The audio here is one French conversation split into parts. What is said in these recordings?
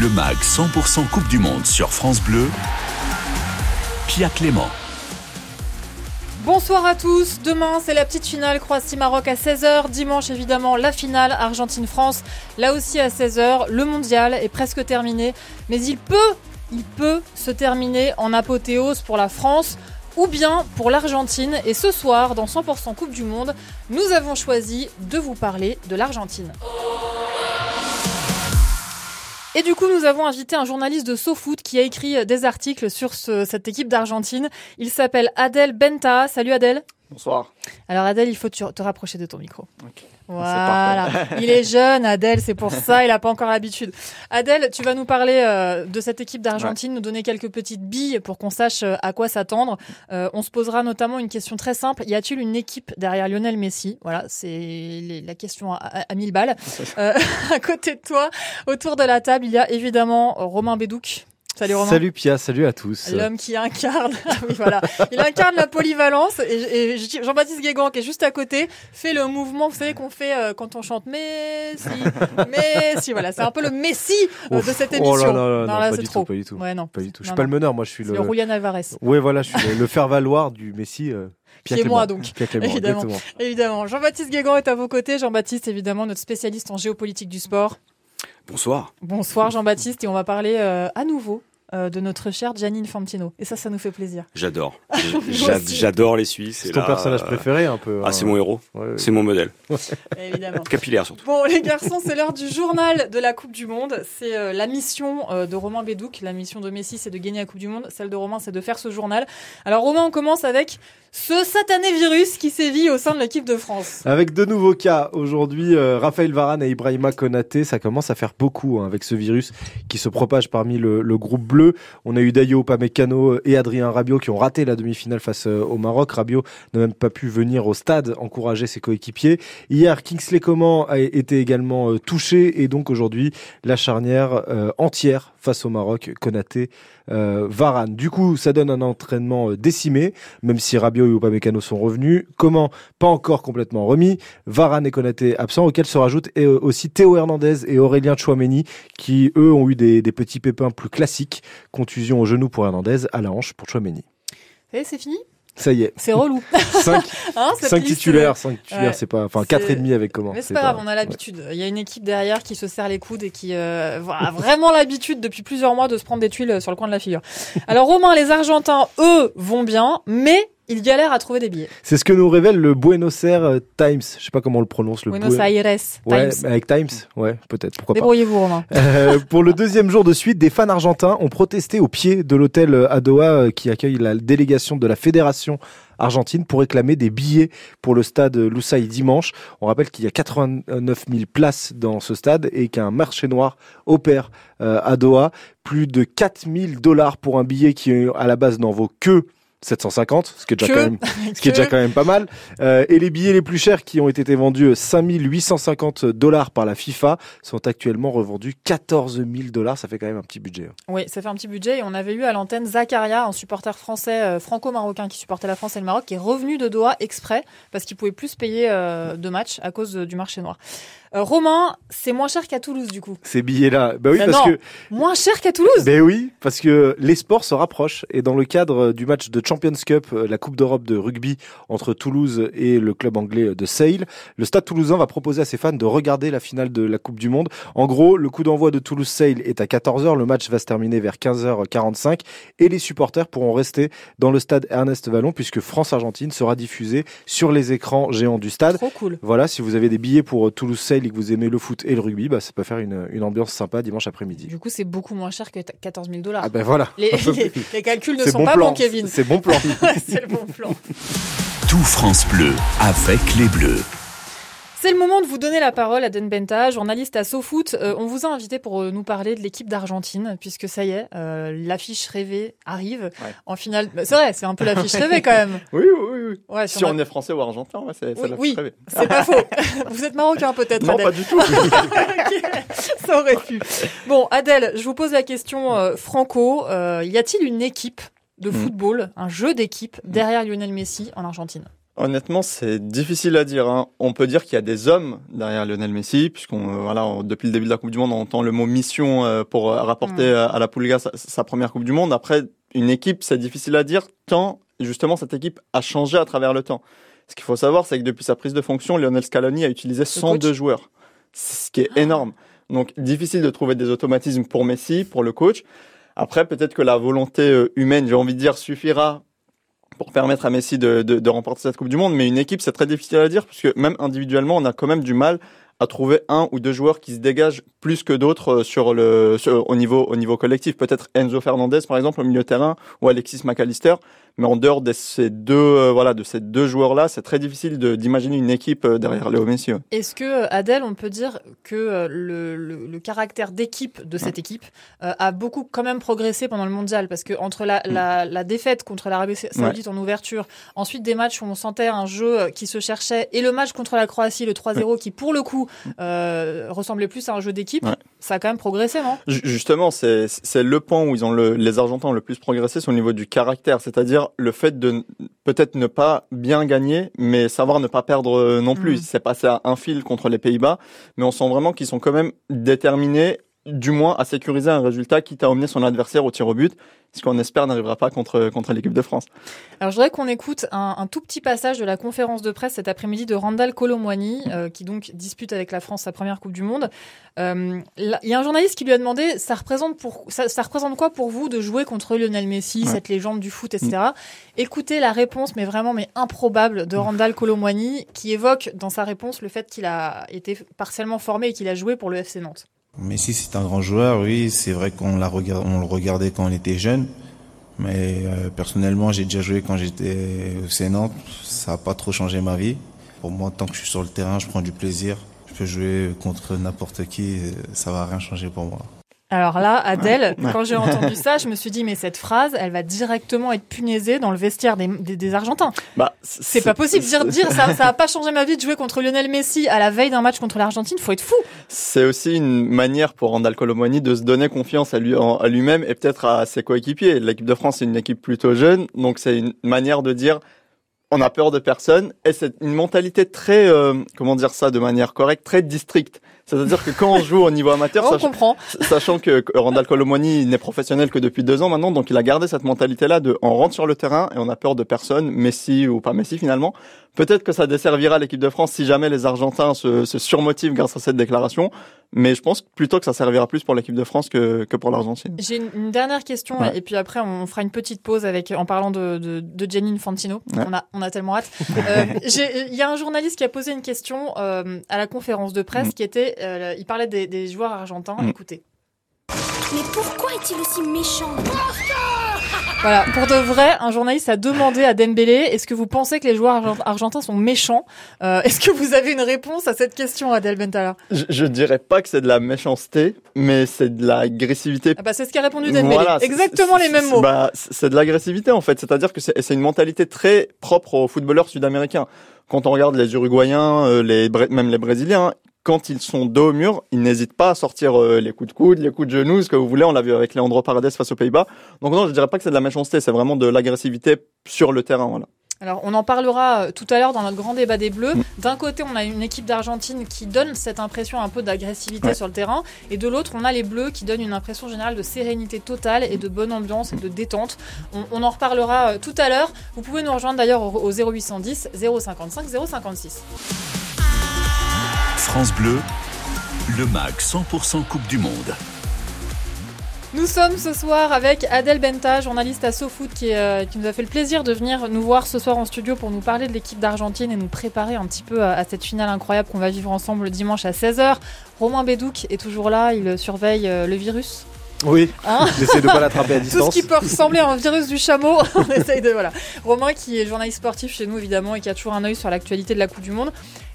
Le MAG 100% Coupe du Monde sur France Bleu. Pia Clément. Bonsoir à tous. Demain, c'est la petite finale Croatie-Maroc à 16h. Dimanche, évidemment, la finale Argentine-France. Là aussi à 16h. Le mondial est presque terminé. Mais il peut, il peut se terminer en apothéose pour la France ou bien pour l'Argentine. Et ce soir, dans 100% Coupe du Monde, nous avons choisi de vous parler de l'Argentine. Et du coup, nous avons invité un journaliste de SoFoot qui a écrit des articles sur cette équipe d'Argentine. Il s'appelle Adèle Benta. Salut Adèle. Bonsoir. Alors Adèle, il faut te rapprocher de ton micro. Voilà. il est jeune, Adèle, c'est pour ça, il n'a pas encore l'habitude. Adèle, tu vas nous parler euh, de cette équipe d'Argentine, nous donner quelques petites billes pour qu'on sache euh, à quoi s'attendre. Euh, on se posera notamment une question très simple. Y a-t-il une équipe derrière Lionel Messi? Voilà, c'est la question à, à, mille balles. à côté de toi, autour de la table, il y a évidemment Romain Bédouc. Salut Romain. Salut Pia, salut à tous. L'homme qui incarne, ah oui, voilà, il incarne la polyvalence et, et Jean-Baptiste Guégan qui est juste à côté fait le mouvement, vous savez qu'on fait euh, quand on chante Messi, Messi, voilà, c'est un peu le Messi euh, de cette émission. Oh là là, là, non, là, pas, du trop. Tout, pas du tout, ouais, non. pas du tout. Je suis pas le meneur, moi je suis le. le Julian Alvarez. Ouais, voilà, je suis le, faire valoir du Messi. Euh... Qui est moi donc, évidemment. évidemment. Jean-Baptiste Guégan est à vos côtés. Jean-Baptiste, évidemment, notre spécialiste en géopolitique du sport. Bonsoir. Bonsoir Jean-Baptiste et on va parler euh, à nouveau de notre chère Janine Fantino. Et ça, ça nous fait plaisir. J'adore. J'adore les Suisses. C'est ton personnage euh, préféré un peu. Ah, c'est hein. mon héros. C'est mon modèle. Évidemment. Capillaire surtout. Bon, les garçons, c'est l'heure du journal de la Coupe du Monde. C'est euh, la mission de Romain Bédouc. La mission de Messi, c'est de gagner la Coupe du Monde. Celle de Romain, c'est de faire ce journal. Alors, Romain, on commence avec ce satané virus qui sévit au sein de l'équipe de France. Avec de nouveaux cas aujourd'hui, Raphaël Varane et Ibrahima Konaté, ça commence à faire beaucoup hein, avec ce virus qui se propage parmi le, le groupe bleu. On a eu Dayo Pamecano et Adrien Rabiot qui ont raté la demi-finale face euh, au Maroc. Rabiot n'a même pas pu venir au stade encourager ses coéquipiers. Hier, Kingsley Coman a été également euh, touché et donc aujourd'hui, la charnière euh, entière face au Maroc, Konaté, Varane. Du coup, ça donne un entraînement décimé, même si Rabiot et Upamecano sont revenus. Comment Pas encore complètement remis. Varane et Konaté absents, auxquels se rajoutent aussi Théo Hernandez et Aurélien Chouameni, qui eux ont eu des, des petits pépins plus classiques contusion au genou pour Hernandez, à la hanche pour Chouameni. Et c'est fini? Ça y est. C'est relou. 5 hein, titulaires, 5 titulaires, c'est pas, enfin 4 et demi avec comment. Mais c'est pas grave, on a l'habitude. Il y a une équipe derrière qui se serre les coudes et qui euh, a vraiment l'habitude depuis plusieurs mois de se prendre des tuiles sur le coin de la figure. Alors Romain, les Argentins, eux, vont bien, mais il galère à trouver des billets. C'est ce que nous révèle le Buenos Aires Times. Je sais pas comment on le prononce. Le Buenos Aires ouais, Avec Times, ouais, peut-être. Pourquoi Débrouillez-vous, Romain. Euh, pour le deuxième jour de suite, des fans argentins ont protesté au pied de l'hôtel à Doha euh, qui accueille la délégation de la fédération argentine pour réclamer des billets pour le stade Lusail dimanche. On rappelle qu'il y a 89 000 places dans ce stade et qu'un marché noir opère euh, à Doha. Plus de 4 000 dollars pour un billet qui à la base n'en vaut que 750, ce qui est déjà quand même, ce qui est déjà quand même pas mal. Euh, et les billets les plus chers qui ont été vendus 5850 dollars par la FIFA sont actuellement revendus 14 000 dollars. Ça fait quand même un petit budget. Hein. Oui, ça fait un petit budget. Et on avait eu à l'antenne Zakaria, un supporter français euh, franco-marocain qui supportait la France et le Maroc, qui est revenu de Doha exprès parce qu'il pouvait plus se payer euh, de matchs à cause du marché noir. Euh, Romain, c'est moins cher qu'à Toulouse du coup. Ces billets-là, bah oui, parce que moins cher qu'à Toulouse. Ben oui, parce que les sports se rapprochent et dans le cadre du match de Champions Cup, euh, la Coupe d'Europe de rugby entre Toulouse et le club anglais de Sale, le Stade Toulousain va proposer à ses fans de regarder la finale de la Coupe du Monde. En gros, le coup d'envoi de Toulouse Sale est à 14h, le match va se terminer vers 15h45 et les supporters pourront rester dans le stade Ernest Vallon puisque France-Argentine sera diffusée sur les écrans géants du stade. Trop cool. Voilà, si vous avez des billets pour Toulouse Sale et que vous aimez le foot et le rugby, bah, ça peut faire une, une ambiance sympa dimanche après-midi. Du coup, c'est beaucoup moins cher que 14 000 dollars. Ah ben voilà. Les, les, calculs ne sont pas bons, Kevin. C'est bon plan. c'est le bon plan. Tout France Bleu avec les Bleus. C'est le moment de vous donner la parole à Benta, journaliste à SoFoot. Euh, on vous a invité pour euh, nous parler de l'équipe d'Argentine, puisque ça y est, euh, l'affiche rêvée arrive en finale. Bah, c'est vrai, c'est un peu l'affiche rêvée quand même. Oui, oui, oui. Ouais, si, on, est français ou argentin, c'est oui, l'affiche oui, C'est pas faux. vous êtes marocain peut-être, Non, pas du tout. Ça aurait pu. Bon, Adèle, je vous pose la question franco. y a-t-il une équipe de mm. football, un jeu d'équipe derrière Lionel Messi en Argentine? Honnêtement, c'est difficile à dire. Hein. On peut dire qu'il y a des hommes derrière Lionel Messi, puisqu'on voilà, depuis le début de la Coupe du Monde, on entend le mot mission pour rapporter mm. à la Pulga sa, sa, première Coupe du Monde. Après, une équipe, c'est difficile à dire tant justement cette équipe a changé à travers le temps. Ce qu'il faut savoir, c'est que depuis sa prise de fonction, Lionel Scaloni a utilisé 102 joueurs, ce qui est ah. énorme. Donc difficile de trouver des automatismes pour Messi, pour le coach. Après, peut-être que la volonté euh, humaine, j'ai envie de dire, suffira pour permettre à Messi de, remporter cette Coupe du Monde. Mais une équipe, c'est très difficile à dire, puisque même individuellement, on a quand même du mal à trouver un ou deux joueurs qui se dégagent plus que d'autres euh, sur le au niveau au niveau collectif. Peut-être Enzo Fernandez par exemple au milieu de terrain ou Alexis McAllister. Mais en dehors de ces deux, euh, voilà, de ces deux joueurs-là, c'est très difficile d'imaginer une équipe euh, derrière Léo Messi. Est-ce que Adèle, on peut dire que le, le, le caractère d'équipe de cette équipe a beaucoup quand même progressé pendant le mondial? Parce que entre la, mm. la, la défaite contre l'Arabie Saoudite en ouverture, ensuite des matchs où on sentait un jeu qui se cherchait, et le match contre la Croatie, le 3-0, qui pour le coup euh, ressemblait plus à un jeu d'équipe, ça a quand même progressé, non? Justement, c'est le point où ils ont le, les Argentins ont le plus progressé, c'est au niveau du caractère, c'est-à-dire le fait de peut-être ne pas bien gagner, mais savoir ne pas perdre euh, non plus. Mm. C'est passé à un fil contre les Pays-Bas, mais on sent vraiment qu'ils sont quand même déterminés du moins à sécuriser un résultat qui t'a emmené son adversaire au tir au but, ce qu'on espère n'arrivera pas contre, contre l'équipe de France. Alors je voudrais qu'on écoute un, tout petit passage de la conférence de presse cet après-midi de Randall Colomwani, euh, qui donc dispute avec la France sa première Coupe du Monde. Euh, il y a un journaliste qui lui a demandé ça représente, pour, ça, ça représente quoi pour vous de jouer contre Lionel Messi, cette légende du foot, etc. Mm. Écoutez la réponse, mais vraiment mais improbable, de Randall Colomwani, qui évoque dans sa réponse le fait qu'il a été partiellement formé et qu'il a joué pour le FC Nantes. Messi, c'est un grand joueur, oui. C'est vrai qu'on l'a le regardait quand on était jeune. Mais euh, personnellement, j'ai déjà joué quand j'étais au Sénat. Ça n'a pas trop changé ma vie. Pour moi, tant que je suis sur le terrain, je prends du plaisir. Je peux jouer contre n'importe qui, ça va rien changer pour moi. Alors là, Adèle, quand j'ai entendu ça, je me suis dit, mais cette phrase, elle va directement être punaisée dans le vestiaire des, des, Argentins. Bah, c'est pas possible. Dire, dire ça, ça a pas changé ma vie de jouer contre Lionel Messi à la veille d'un match contre l'Argentine. Faut être fou. C'est aussi une manière pour Randall Colomoni de se donner confiance à lui, à lui-même et peut-être à ses coéquipiers. L'équipe de France, c'est une équipe plutôt jeune, donc c'est une manière de dire, on a peur de personne et c'est une mentalité très, euh, comment dire ça de manière correcte, très districte. C'est-à-dire que quand on joue au niveau amateur, sachant que Randall Colomoni n'est professionnel que depuis deux ans maintenant, donc il a gardé cette mentalité-là de on rentre sur le terrain et on a peur de personne, Messi ou pas Messi finalement. Peut-être que ça desservira l'équipe de France si jamais les Argentins se, se, surmotivent grâce à cette déclaration, mais je pense plutôt que ça servira plus pour l'équipe de France que, que pour l'Argentine. J'ai une, dernière question et puis après on fera une petite pause avec en parlant de, de, de Gianni Infantino. On, a, on a tellement hâte. euh, Il y a un journaliste qui a posé une question euh, à la conférence de presse mm. qui était euh, il parlait des, joueurs argentins. Mm. Écoutez. Mais pourquoi est-il aussi méchant? Voilà, pour de vrai, un journaliste a demandé à Dembélé est-ce que vous pensez que les joueurs argentins sont méchants? Euh, Est-ce que vous avez une réponse à cette question, Adel Bentala? Je, je dirais pas que c'est de la méchanceté, mais c'est de l'agressivité. Ah bah c'est ce qu'a répondu Dembélé. Exactement les mêmes mots. Bah, c'est de l'agressivité en fait, c'est-à-dire que c'est une mentalité très propre aux footballeurs sud-américains quand on regarde les Uruguayens, euh, les même les Brésiliens, quand ils sont dos au mur, ils n'hésitent pas à sortir euh, les coups de coude, les coups de genoux, ce que vous voulez. On l'a vu avec Leandro Paredes face aux Pays-Bas. Donc non, je dirais pas que c'est de la méchanceté, c'est vraiment de l'agressivité sur le terrain. Voilà. Alors, on en parlera euh, tout à l'heure dans notre grand débat des Bleus. Mm. D'un côté, on a une équipe d'Argentine qui donne cette impression un peu d'agressivité sur le terrain, et de l'autre, on a les Bleus qui donnent une impression générale de sérénité totale et de bonne ambiance et de détente. On, en reparlera euh, tout à l'heure. Vous pouvez nous rejoindre d'ailleurs au 0810 055 056. France Bleu, le MAG 100% Coupe du Monde. Nous sommes ce soir avec Adèle Benta, journaliste à SoFoot, qui, euh, qui, nous a fait le plaisir de venir nous voir ce soir en studio pour nous parler de l'équipe d'Argentine et nous préparer un petit peu à, cette finale incroyable qu'on va vivre ensemble dimanche à 16h. Romain Bédouc est toujours là, il surveille euh, le virus. Oui, hein j'essaie de pas l'attraper à distance. Tout ce qui peut ressembler à un virus du chameau, on essaye de voilà. Romain qui est journaliste sportif chez nous évidemment et qui a toujours un œil sur l'actualité de la Coupe du Monde.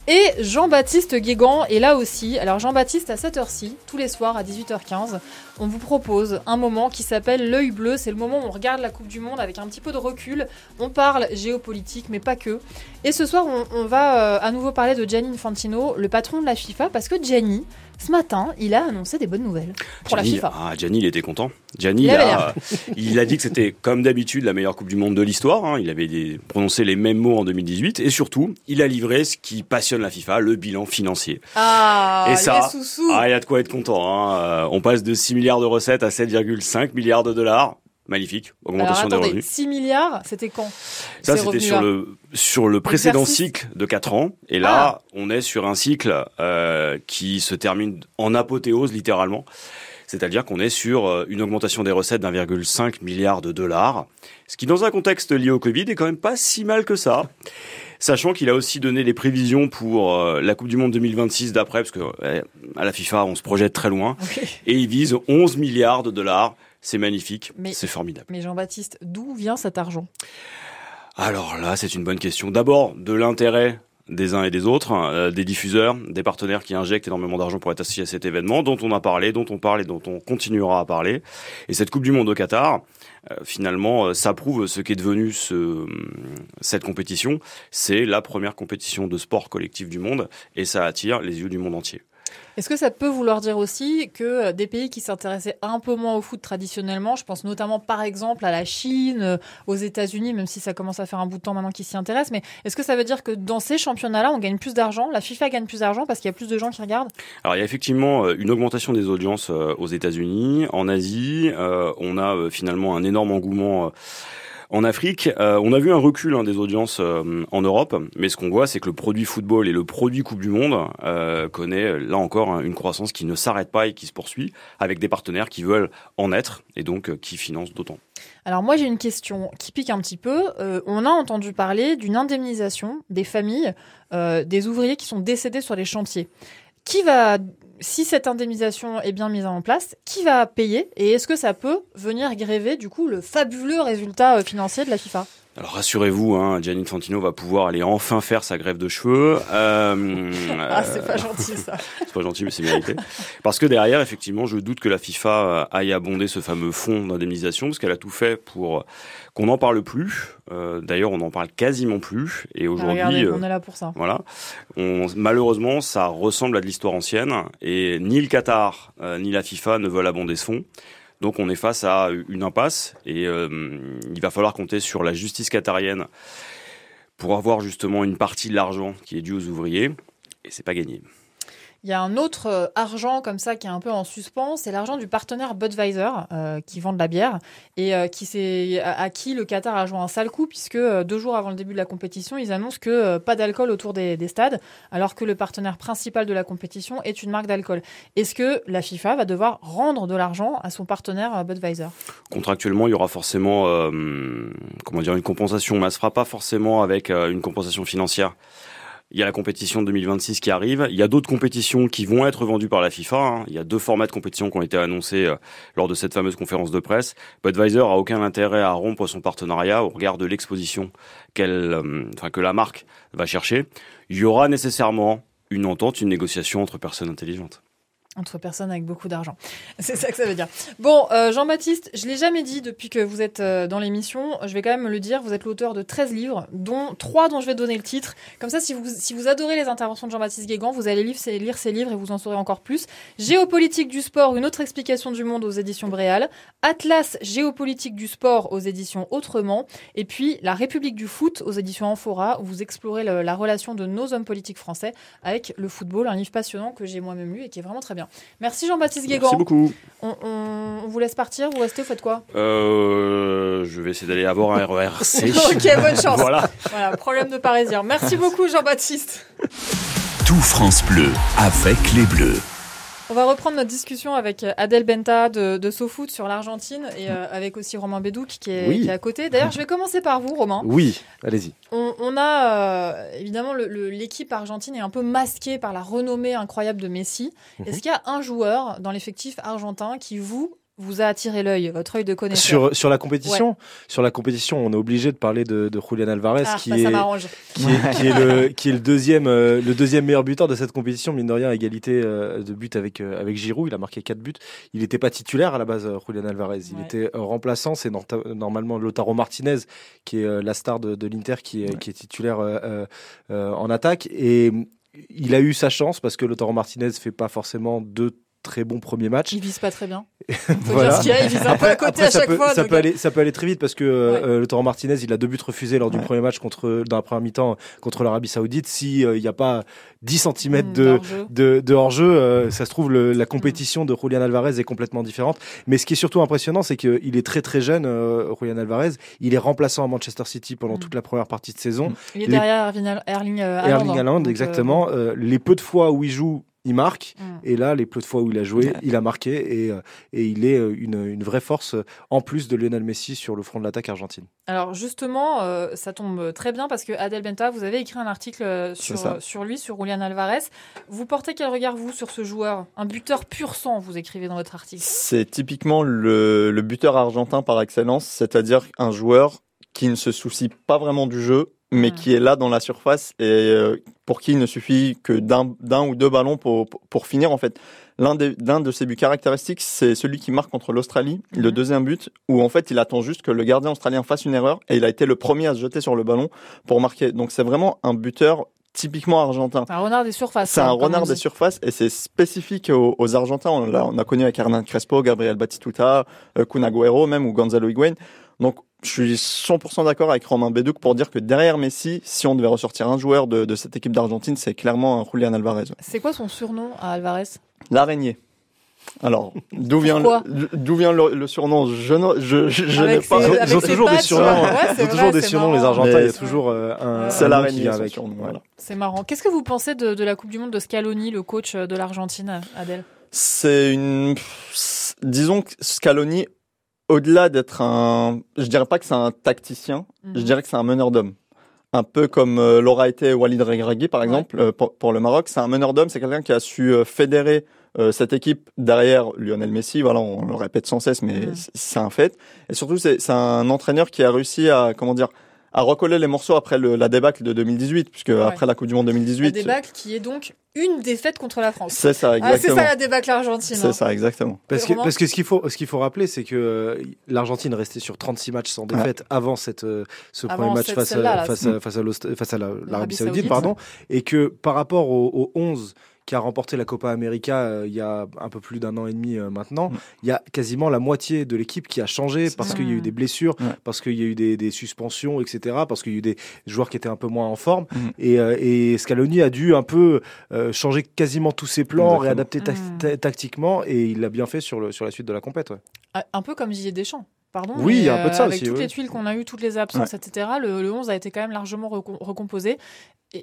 Et Jean-Baptiste Guégan est là aussi. Alors Jean-Baptiste, à cette heure-ci, tous les soirs à 18h15, on vous propose un moment qui s'appelle l'œil bleu. C'est le moment où on regarde la Coupe du Monde avec un petit peu de recul. On parle géopolitique, mais pas que. Et ce soir, on, va euh, à nouveau parler de Gianni Infantino, le patron de la FIFA, parce que Gianni, Ce matin, il a annoncé des bonnes nouvelles pour Gianni, la FIFA. Ah, Gianni, il était content. Gianni, Il il, a, il a dit que c'était comme d'habitude la meilleure Coupe du Monde de l'histoire. hein. Il avait des- prononcé les mêmes mots en 2018 et surtout, il a livré ce qui passionne la FIFA, le bilan financier. Ah, et ça, ah, il y a de quoi être content. hein. Euh, on passe de 6 milliards de recettes à 7,5 milliards de dollars. Magnifique, Alors augmentation des revenus. 6 milliards, c'était quand Ça, c'était sur le sur le précédent cycle de 4 ans. Et là, on est sur un cycle euh, qui se termine en apothéose littéralement. C'est-à-dire qu'on est sur euh, une augmentation des recettes d'1,5 milliard de dollars, ce qui dans un contexte lié au Covid est quand même pas si mal que ça. Sachant qu'il a aussi donné les prévisions pour euh, la Coupe du Monde 2026 d'après, parce que euh, à la FIFA on se projette très loin, et il vise 11 milliards de dollars. C'est magnifique, Mais- c'est formidable. Mais Jean-Baptiste, d'où vient cet argent? Alors là, c'est une bonne question. D'abord, de l'intérêt des uns et des autres, euh, des diffuseurs, des partenaires qui injectent énormément d'argent pour être associés à cet événement, dont on a parlé, dont on parle et dont on continuera à parler. Et cette Coupe du Monde au Qatar, euh, finalement, euh, ça prouve ce qu'est devenu ce, cette compétition. C'est la première compétition de sport collectif du monde et ça attire les yeux du monde entier. Est-ce que ça peut vouloir dire aussi que euh, des pays qui s'intéressaient un peu moins au foot traditionnellement, je pense notamment par exemple à la Chine, euh, aux États-Unis, même si ça commence à faire un bout de temps maintenant qu'ils s'y intéressent, mais est-ce que ça veut dire que dans ces championnats-là, on gagne plus d'argent La FIFA gagne plus d'argent parce qu'il y a plus de gens qui regardent? Alors il y a effectivement euh, une augmentation des audiences aux États-Unis, en Asie. on a finalement un énorme engouement. En Afrique, Euh, on a vu un recul hein, des audiences euh, en Europe, mais ce qu'on voit, c'est que le produit football et le produit Coupe du Monde euh, connaît là encore hein, une croissance qui ne s'arrête pas et qui se poursuit, avec des partenaires qui veulent en être et donc qui financent d'autant. Alors moi j'ai une question qui pique un petit peu. On a entendu parler d'une indemnisation des familles des ouvriers qui sont décédés sur les chantiers. Qui va, si cette indemnisation est bien mise en place, qui va payer et est-ce que ça peut venir gréver du coup le fabuleux résultat euh, financier de la FIFA? Alors rassurez-vous, hein, Gianni Infantino va pouvoir aller enfin faire sa grève de cheveux. Euh, Ah c'est pas gentil ça. C'est pas gentil, mais c'est mérité. Parce que derrière, effectivement, je doute que la FIFA euh, aille abonder ce fameux fonds d'indemnisation, parce qu'elle a tout fait pour qu'on n'en parle plus. Euh, D'ailleurs, on n'en parle quasiment plus. Et Ah, aujourd'hui, euh, on est là pour ça. voilà, on, malheureusement, ça ressemble à de l'histoire ancienne, et ni le Qatar ni la FIFA ne veulent abonder ce fonds. Donc, on est face à une impasse, et euh, il va falloir compter sur la justice qatarienne pour avoir justement une partie de l'argent qui est dû aux ouvriers. Et c'est pas gagné. Il y a un autre euh, argent comme ça qui est un peu en suspens, c'est l'argent du partenaire Budweiser euh, qui vend de la bière et euh, qui s'est à, qui le Qatar a joué un sale coup puisque euh, deux jours avant le début de la compétition, ils annoncent que euh, pas d'alcool autour des, des stades, alors que le partenaire principal de la compétition est une marque d'alcool. Est-ce que la FIFA va devoir rendre de l'argent à son partenaire Budweiser? Contractuellement, il y aura forcément, comment dire, une compensation. Mais elle se fera pas forcément avec une compensation financière. Il y a la compétition de 2026 qui arrive. Il y a d'autres compétitions qui vont être vendues par la FIFA. hein. Il y a deux formats de compétition qui ont été annoncés euh, lors de cette fameuse conférence de presse. Budweiser a aucun intérêt à rompre son partenariat au regard de l'exposition qu'elle, euh, enfin, que la marque va chercher. Il y aura nécessairement une entente, une négociation entre personnes intelligentes. Entre personnes avec beaucoup d'argent. C'est ça que ça veut dire. Bon, euh, Jean-Baptiste, je l'ai jamais dit depuis que vous êtes euh, dans l'émission. Je vais quand même le dire. Vous êtes l'auteur de 13 livres, dont 3 dont je vais donner le titre. Comme ça, si vous, si vous adorez les interventions de Jean-Baptiste Guégan, vous allez lire ces, lire ces livres et vous en saurez encore plus. Géopolitique du sport, une autre explication du monde aux éditions Bréal. Atlas géopolitique du sport aux éditions Autrement. Et puis, La République du foot aux éditions Amphora, où vous explorez la relation de nos hommes politiques français avec le football. Un livre passionnant que j'ai moi-même lu et qui est vraiment très bien. Merci Jean-Baptiste Guégan. Merci beaucoup. On, on- on vous laisse partir, vous restez, vous faites quoi? Euh, je vais essayer d'aller avoir un RERC. Ok, bonne chance. Voilà. Voilà, problème de parisien. Merci beaucoup Jean-Baptiste. Tout France Bleu avec les Bleus. On va reprendre notre discussion avec Adèle Benta de, de SoFoot sur l'Argentine et euh, avec aussi Romain Bédouc qui est, Oui. qui est à côté. D'ailleurs, je vais commencer par vous, Romain. Oui, allez-y. On, on a euh, évidemment l'équipe argentine est un peu masquée par la renommée incroyable de Messi. Mhm. Est-ce qu'il y a un joueur dans l'effectif argentin qui vous vous a attiré l'œil, votre œil de connaisseur Sur, sur la compétition, sur la compétition, on est obligé de parler de, de Julian Alvarez, Ah, qui, bah, est, qui, est, qui est le, qui est le deuxième, euh, le deuxième meilleur buteur de cette compétition, mine de rien, à égalité euh, de but avec, euh, avec Giroud. Il a marqué 4 buts. Il n'était pas titulaire à la base, euh, Julian Alvarez. Il Ouais. était remplaçant. C'est normalement Lotaro Martinez, qui est euh, la star de, de l'Inter, qui, est- qui est titulaire euh, euh, euh, en attaque. Et il a eu sa chance parce que Lautaro Martinez fait pas forcément deux très bons premiers matchs. Il vise pas très bien. voilà. Il, il vise un peu à côté à chaque peut, fois. Ça, peut aller, ça peut aller très vite parce que ouais. euh, Lautaro Martinez, il a deux buts refusés lors du ouais. premier match contre, dans la première mi-temps contre l'Arabie Saoudite. S'il n'y a pas 10 cm mmh, de, hors-jeu, euh, ça se trouve, le, la compétition mmh. de Julian Alvarez est complètement différente. Mais ce qui est surtout impressionnant, c'est qu'il est très très jeune, euh, Julian Alvarez. Il est remplaçant à Manchester City pendant mmh. toute la première partie de saison. Il est les... derrière Erling, Haaland. Erling Haaland, exactement. Euh, les peu de fois où il joue, il marque. Mm. Et là, les peu de fois où il a joué, il a marqué et, et il est une, une, vraie force en plus de Lionel Messi sur le front de l'attaque argentine. Alors justement, euh, ça tombe très bien parce que Adel Benta, vous avez écrit un article sur, sur lui, sur Julian Alvarez. Vous portez quel regard, vous, sur ce joueur? Un buteur pur sang, vous écrivez dans votre article. C'est typiquement le, le buteur argentin par excellence, c'est-à-dire un joueur qui ne se soucie pas vraiment du jeu, mais mmh. qui est là dans la surface et euh, pour qui il ne suffit que d'un ou deux ballons pour, pour, finir en fait. L'un de ses buts caractéristiques, c'est celui qui marque contre l'Australie, mmh. le deuxième but, où en fait il attend juste que le gardien australien fasse une erreur et il a été le premier à se jeter sur le ballon pour marquer. Donc c'est vraiment un buteur typiquement argentin. C'est un renard des surfaces. C'est un renard des surfaces et c'est spécifique aux, aux Argentins. On a, on a connu avec Hernan Crespo, Gabriel Batistuta, euh, Kun Agüero même ou Gonzalo Higuain. Donc je suis 100% d'accord avec Romain Bédouc pour dire que derrière Messi, si on devait ressortir un joueur de, de cette équipe d'Argentine, c'est clairement Julian Alvarez. C'est quoi son surnom à Alvarez? L'araignée. Alors, d'où vient, le, d'où vient le, le, surnom? Je, je, je, je n'ai pas. Ils ont toujours des surnoms. Ouais, ils ont toujours des surnoms, les Argentins. Il y a toujours euh, un. C'est l'araignée avec. Surnom, voilà. C'est marrant. Qu'est-ce que vous pensez de, de la Coupe du Monde de Scaloni, le coach de l'Argentine, Adèle C'est une. Disons que Scaloni au-delà d'être un, je dirais pas que c'est un tacticien, mmh. je dirais que c'est un meneur d'hommes. Un peu comme euh, l'aura été Walid Regragui par exemple ouais. euh, pour, pour, le Maroc, c'est un meneur d'hommes, c'est quelqu'un qui a su euh, fédérer cette équipe derrière Lionel Messi. Voilà, on, le répète sans cesse, mais mmh. c'est un fait. Et surtout, c'est un entraîneur qui a réussi à, comment dire, à recoller les morceaux après le, la débâcle de 2018, puisque ouais. après la Coupe du Monde 2018. La débâcle qui est donc une défaite contre la France. C'est ça, exactement. Ah, c'est ça la débâcle argentine. C'est hein. ça, exactement. Parce que, parce que ce qu'il faut, ce qu'il faut rappeler, c'est que euh, l'Argentine restait sur 36 matchs sans défaite ouais. avant cette, euh, ce avant premier match face, à, face, à, face, à, face à l'Arabie Saoudite, Saoudite, pardon, et que par rapport aux, aux 11 qui a remporté la Copa América euh, il y a un peu plus d'un an et demi euh, maintenant, mm. il y a quasiment la moitié de l'équipe qui a changé parce qu'il y a eu des blessures, ouais. parce qu'il y a eu des, des, suspensions, etc., parce qu'il y a eu des joueurs qui étaient un peu moins en forme. Mm. Et, euh, et, Scaloni a dû un peu euh, changer quasiment tous ses plans, Exactement. réadapter ta mm. tactiquement, et il l'a bien fait sur, le, sur la suite de la compète. Ouais. Un peu comme Didier Deschamps. Pardon, oui, il y a un peu de ça avec aussi. Toutes oui. les tuiles qu'on a eues, toutes les absences, ouais. etc., le, le 11 a été quand même largement recomposé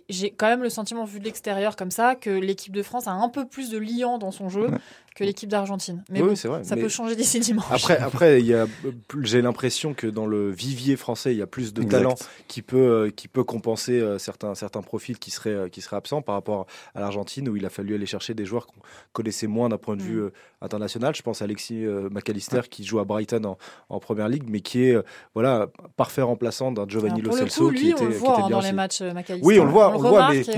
j'ai quand même le sentiment, vu de l'extérieur comme ça, que l'équipe de France a un peu plus de liant dans son jeu. Que l'équipe d'Argentine. Mais oui, bon, vrai, ça mais peut changer d'ici dimanche. Après, après j'ai l'impression que dans le vivier français, il y a plus de exact. talent qui peut, euh, qui peut compenser euh, certains, certains profils qui seraient, euh, qui seraient absents par rapport à l'Argentine, où il a fallu aller chercher des joueurs qu'on connaissait moins d'un point de vue mm. international. Je pense à Alexis McAllister, qui joue à Brighton en, en, première ligue, mais qui est voilà, parfait remplaçant d'un Giovanni Lo Celso. Coup, lui, qui était, on le voit qui était bien dans aussi. les matchs McAllister. Oui, on le voit, on, on le voit, mais Ouais.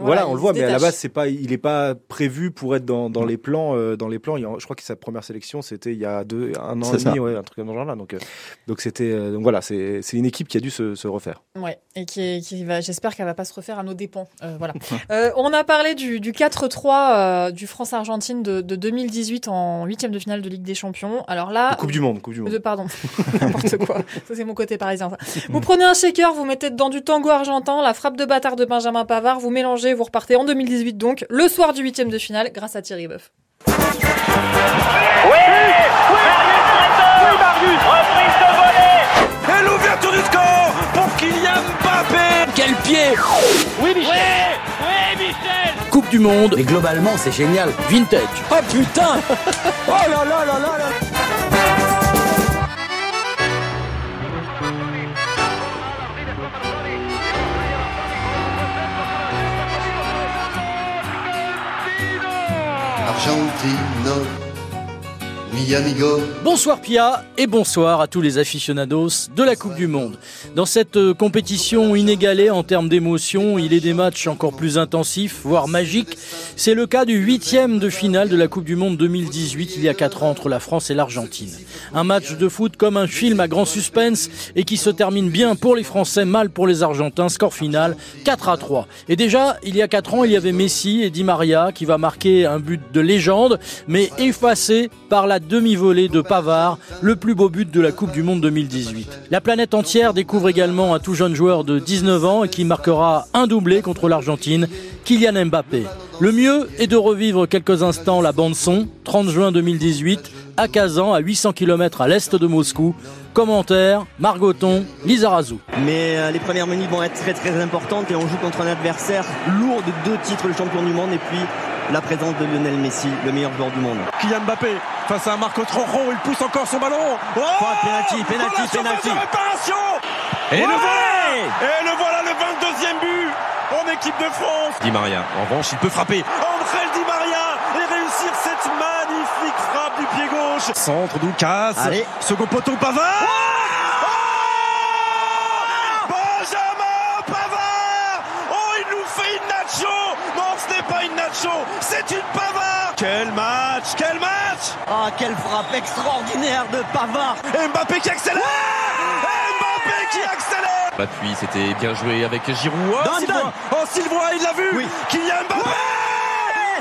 Voilà, voilà, on le voit, mais à la base, c'est pas, il n'est pas prévu pour être dans, dans les plans. Euh, dans les plans, il, je crois que sa première sélection, c'était il y a deux, un an et demi, ouais, un truc dans ce genre-là. Donc, euh, donc c'était, euh, donc voilà, c'est, c'est une équipe qui a dû se, se refaire. Ouais, et qui, qui va, j'espère qu'elle va pas se refaire à nos dépens. Euh, voilà. on a parlé du, du 4-3 du France-Argentine de, de, 2018 en huitième de finale de Ligue des Champions. Alors là, de coupe du Monde, coupe du Monde. De, pardon, n'importe quoi. Ça c'est mon côté parisien. Ça. Vous prenez un shaker, vous mettez dedans du tango argentin, la frappe de bâtard de Benjamin Pavard, vous mélangez, vous repartez en 2018 donc, le soir du huitième de finale, grâce à Thierry Boeuf. Oui, oui, oui, Marius, reprise de volée. Et l'ouverture du score pour Kylian Mbappé. Quel pied Oui, Michel. Oui, oui, Michel. Coupe du Monde. Mais globalement, c'est génial. Vintage. Oh putain Oh là là là là là Bonsoir Pia et bonsoir à tous les aficionados de la Coupe du Monde. Dans cette euh, compétition inégalée en termes d'émotion, il est des matchs encore plus intensifs, voire magiques. C'est le cas du huitième de finale de la Coupe du Monde 2018 il y a quatre ans entre la France et l'Argentine. Un match de foot comme un film à grand suspense et qui se termine bien pour les Français, mal pour les Argentins. Score final 4 à 3. Et déjà, il y a quatre ans, il y avait Messi et Di Maria qui va marquer un but de légende, mais effacé par la demi-volée de Pavard, le plus beau but de la Coupe du Monde 2018. La planète entière découvre également un tout jeune joueur de 19 ans et qui marquera un doublé contre l'Argentine, Kylian Mbappé. Le mieux est de revivre quelques instants la bande son, 30 juin 2018, à Kazan, à 800 km à l'est de Moscou. Commentaire, Margoton, Lizarazu. Mais euh, les premières minutes vont être très très importantes et on joue contre un adversaire lourd de deux titres de champion du monde et puis la présence de Lionel Messi, le meilleur joueur du monde. Kylian Mbappé face à Marco Trojo, il pousse encore son ballon. Oh penalty, penalty, penalty. Et le voilà Et le voilà le 22e but en équipe de France. Di Maria, en revanche, il peut frapper. André Di Maria et réussir cette magnifique frappe du pied gauche. Centre Doukas. Allez. Second poteau Pavard Benjamin Pavard Oh, il nous fait une nacho Non, ce c'est une Pavard. Quel match Quel match. Ah, quelle frappe extraordinaire de Pavard. Mbappé qui accélère. Mbappé qui accélère. L'appui, c'était bien joué avec Giroud. Oh, Donne, Sylvain. Oh, Sylvain, il l'a vu. Oui. Kylian Mbappé.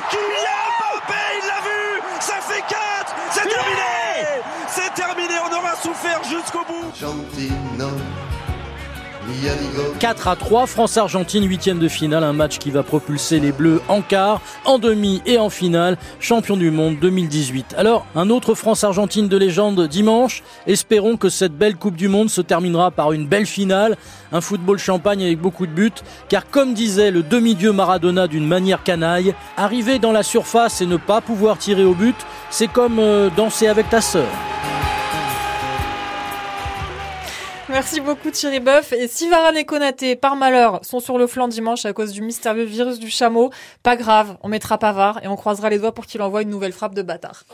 Kylian Mbappé, il l'a vu. Ça fait 4 C'est terminé. C'est terminé, on aura souffert jusqu'au bout 4 à 3, France-Argentine, huitième de finale, un match qui va propulser les Bleus en quart, en demi et en finale, champion du monde 2018. Alors, un autre France-Argentine de légende dimanche. Espérons que cette belle Coupe du Monde se terminera par une belle finale, un football champagne avec beaucoup de buts, car comme disait le demi-dieu Maradona d'une manière canaille, arriver dans la surface et ne pas pouvoir tirer au but, c'est comme euh, danser avec ta sœur. Merci beaucoup Thierry Boeuf. Et si Varane et Konaté, par malheur, sont sur le flanc dimanche à cause du mystérieux virus du chameau, pas grave, on mettra Pavard et on croisera les doigts pour qu'il envoie une nouvelle frappe de bâtard.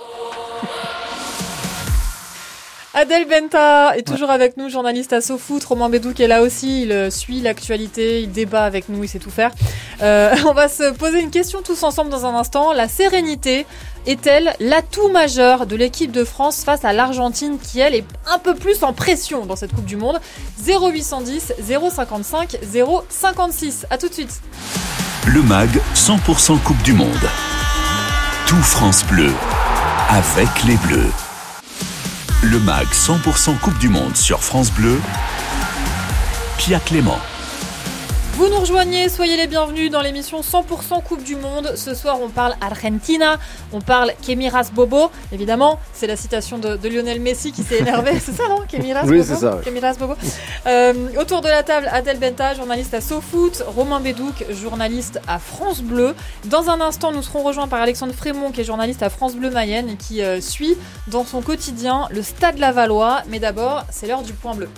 Adèle Benta est toujours avec nous, journaliste à SoFoot. Romain Bédou qui est là aussi, il euh, suit l'actualité, il débat avec nous, il sait tout faire. Euh, on va se poser une question tous ensemble dans un instant. La sérénité est-elle l'atout majeur de l'équipe de France face à l'Argentine qui, elle, est un peu plus en pression dans cette Coupe du Monde? 0810 055 056. À tout de suite. Le MAG 100% Coupe du Monde. Tout France Bleu. Avec les Bleus. Le MAG 100% Coupe du Monde sur France Bleu. Pia Clément. Vous nous rejoignez, soyez les bienvenus dans l'émission 100% Coupe du Monde. Ce soir, on parle Argentina, on parle Kemiras Bobo. Évidemment, c'est la citation de, de Lionel Messi qui s'est énervé. c'est ça, non Kemiras Oui, Bobo c'est ça. Kemiras Bobo. Euh, autour de la table, Adèle Benta, journaliste à SoFoot, Romain Bédouc, journaliste à France Bleu. Dans un instant, nous serons rejoints par Alexandre Frémont, qui est journaliste à France Bleu Mayenne et qui euh, suit dans son quotidien le Stade Lavallois. Mais d'abord, c'est l'heure du point bleu.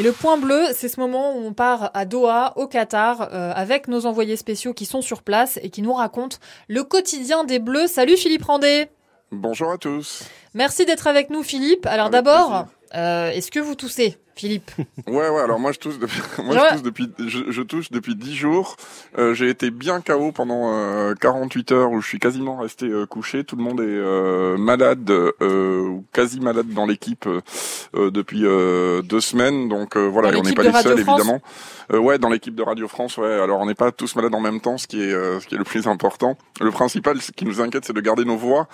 Et le point bleu, c'est ce moment où on part à Doha, au Qatar, euh, avec nos envoyés spéciaux qui sont sur place et qui nous racontent le quotidien des Bleus. Salut Philippe Randé Bonjour à tous. Merci d'être avec nous Philippe. Alors d'abord, euh, est-ce que vous toussez? Philippe Ouais, ouais. Alors moi, je tousse depuis, moi, je tousse depuis, je, je tousse depuis 10 jours. Euh, j'ai été bien KO pendant euh, 48 heures où je suis quasiment resté euh, couché. Tout le monde est euh, malade euh, ou quasi malade dans l'équipe euh, euh, depuis euh, deux semaines. Donc euh, voilà, on n'est pas les Radio seuls France évidemment. Euh, ouais, dans l'équipe de Radio France, ouais. Alors on n'est pas tous malades en même temps, ce qui est euh, ce qui est le plus important. Le principal, ce qui nous inquiète, c'est de garder nos voix,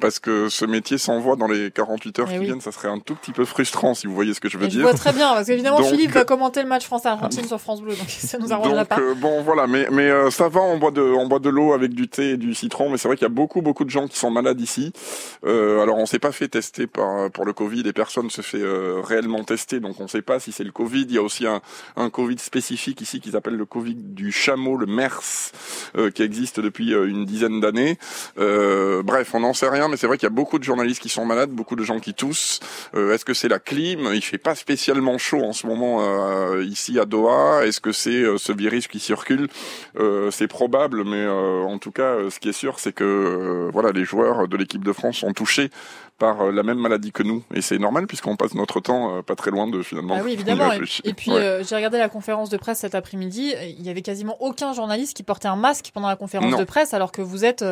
parce que ce métier sans voix dans les 48 heures Eh qui oui. viennent, ça serait un tout petit peu frustrant, si vous voyez ce que je veux Et dire. Très bien, parce qu'évidemment Donc- Philippe va commenter le match France-Argentine sur France Bleu, donc ça nous arrangera Donc pas. euh, bon voilà, mais mais euh, ça va, on boit de on boit de l'eau avec du thé et du citron, mais c'est vrai qu'il y a beaucoup beaucoup de gens qui sont malades ici. Euh, alors on s'est pas fait tester par pour le Covid, et personne se fait euh, réellement tester, donc on sait pas si c'est le Covid. Il y a aussi un un Covid spécifique ici qu'ils appellent le Covid du chameau, le MERS, euh, qui existe depuis euh, une dizaine d'années. Euh, bref, on n'en sait rien, mais c'est vrai qu'il y a beaucoup de journalistes qui sont malades, beaucoup de gens qui toussent. Euh, Est-ce que c'est la clim? Il fait pas spécialement chaud en ce moment euh, ici à Doha. Est-ce que c'est euh, ce virus qui circule? Euh, C'est probable, mais en tout cas, ce qui est sûr, c'est que voilà, les joueurs de l'équipe de France sont touchés par la même maladie que nous. Et c'est normal puisqu'on passe notre temps pas très loin de finalement. Ah oui, évidemment. Et, puis j'ai regardé la conférence de presse cet après-midi. Il y avait quasiment aucun journaliste qui portait un masque pendant la conférence de presse, alors que vous êtes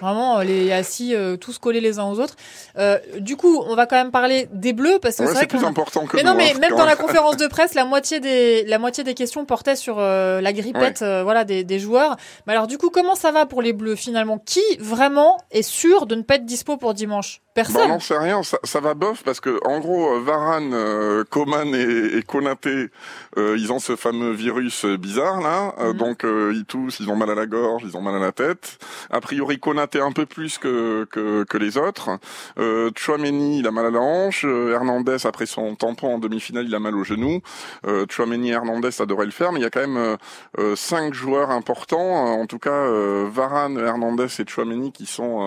vraiment les assis tous collés les uns aux autres. du coup, on va quand même parler des Bleus parce que c'est vrai plus important que mais non, mais même dans la conférence de presse, la moitié des la moitié des questions portaient sur euh, la grippette, euh, voilà, des, des joueurs. Mais alors du coup, comment ça va pour les Bleus finalement? Qui vraiment est sûr de ne pas être dispo pour dimanche? Personne. Bah, on n'en sait rien, ça, ça, va bof parce que en gros, euh, Varane, euh, Coman et, et Konaté, euh, ils ont ce fameux virus bizarre là, mhm. donc ils toussent, ils ont mal à la gorge, ils ont mal à la tête. A priori, Konaté un peu plus que que, que les autres. Euh, Chouameni, il a mal à la hanche. Hernandez, après son tampon en demi-finale, il a mal au genou. Euh, Chouameni et Hernandez, ça devrait le faire, mais il y a quand même cinq joueurs importants, en tout cas Varane, Hernandez et Chouameni qui sont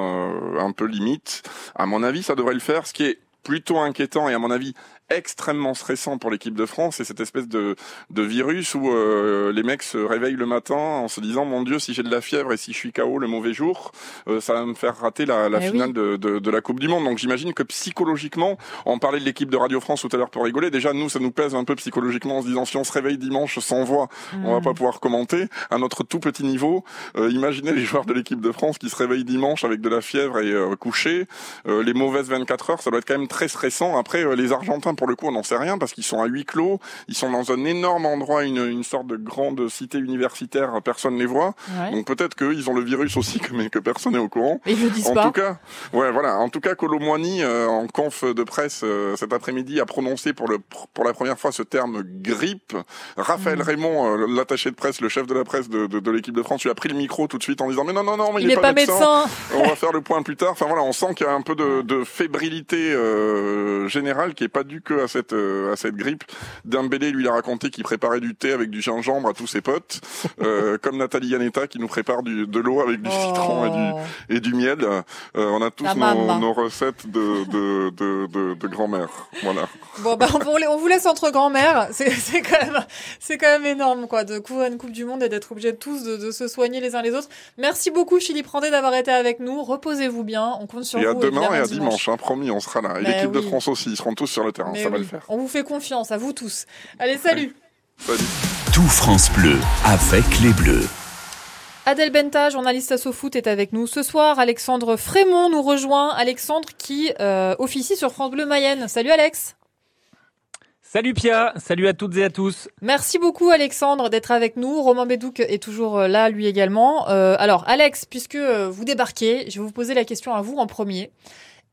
un peu limites. À mon avis, ça devrait le faire. Ce qui est plutôt inquiétant et à mon avis extrêmement stressant pour l'équipe de France, c'est cette espèce de, de virus où euh, les mecs se réveillent le matin en se disant mon Dieu si j'ai de la fièvre et si je suis KO le mauvais jour, euh, ça va me faire rater la, la eh finale de, de, de, la Coupe du Monde. Donc j'imagine que psychologiquement, on parlait de l'équipe de Radio France tout à l'heure pour rigoler. Déjà nous ça nous pèse un peu psychologiquement en se disant si on se réveille dimanche sans voix, on va hmm. pas pouvoir commenter. À notre tout petit niveau, euh, imaginez les joueurs de l'équipe de France qui se réveillent dimanche avec de la fièvre et couchés. les mauvaises 24 heures, ça doit être quand même très stressant. Après les Argentins pour le coup, on n'en sait rien parce qu'ils sont à huis clos, ils sont dans un énorme endroit, une, une sorte de grande cité universitaire, personne les voit. Donc peut-être qu'ils ont le virus aussi, mais que personne n'est au courant. Ils le disent en pas. tout cas, ouais, voilà. En tout cas, Colomboigny, euh, en conf de presse euh, cet après-midi, a prononcé pour le pour la première fois ce terme grippe. Raphaël mmh. Raymond, euh, l'attaché de presse, le chef de la presse de, de, de l'équipe de France, lui a pris le micro tout de suite en disant mais non non non, mais il, n'est pas, médecin. On va faire le point plus tard. Enfin voilà, on sent qu'il y a un peu de, de fébrilité générale qui est pas due que à cette euh, à cette grippe. Dembélé lui a raconté qu'il préparait du thé avec du gingembre à tous ses potes, euh, comme Nathalie Yanetta qui nous prépare du, de l'eau avec du oh. citron et du, et du miel. Euh, on a tous nos, nos, recettes de, de, de, de, de grand-mère. Voilà. Bon bah on, vous laisse entre grand-mère. C'est quand même c'est quand même énorme quoi de couvrir une Coupe du Monde et d'être obligé tous de, de, se soigner les uns les autres. Merci beaucoup Philippe Randé d'avoir été avec nous. Reposez-vous bien. On compte sur vous. Et à demain et à dimanche, hein, promis, on sera là. Et l'équipe de France aussi, ils seront tous sur le terrain. Ça va le faire. On vous fait confiance, à vous tous. Allez, salut. Salut. Tout France Bleu avec les Bleus. Adèle Benta, journaliste à SoFoot, est avec nous ce soir. Alexandre Frémont nous rejoint. Alexandre qui euh, officie sur France Bleu Mayenne. Salut Alex. Salut Pia, salut à toutes et à tous. Merci beaucoup Alexandre d'être avec nous. Romain Bédouc est toujours euh, là lui également. Euh, alors Alex, puisque vous débarquez, je vais vous poser la question à vous en premier.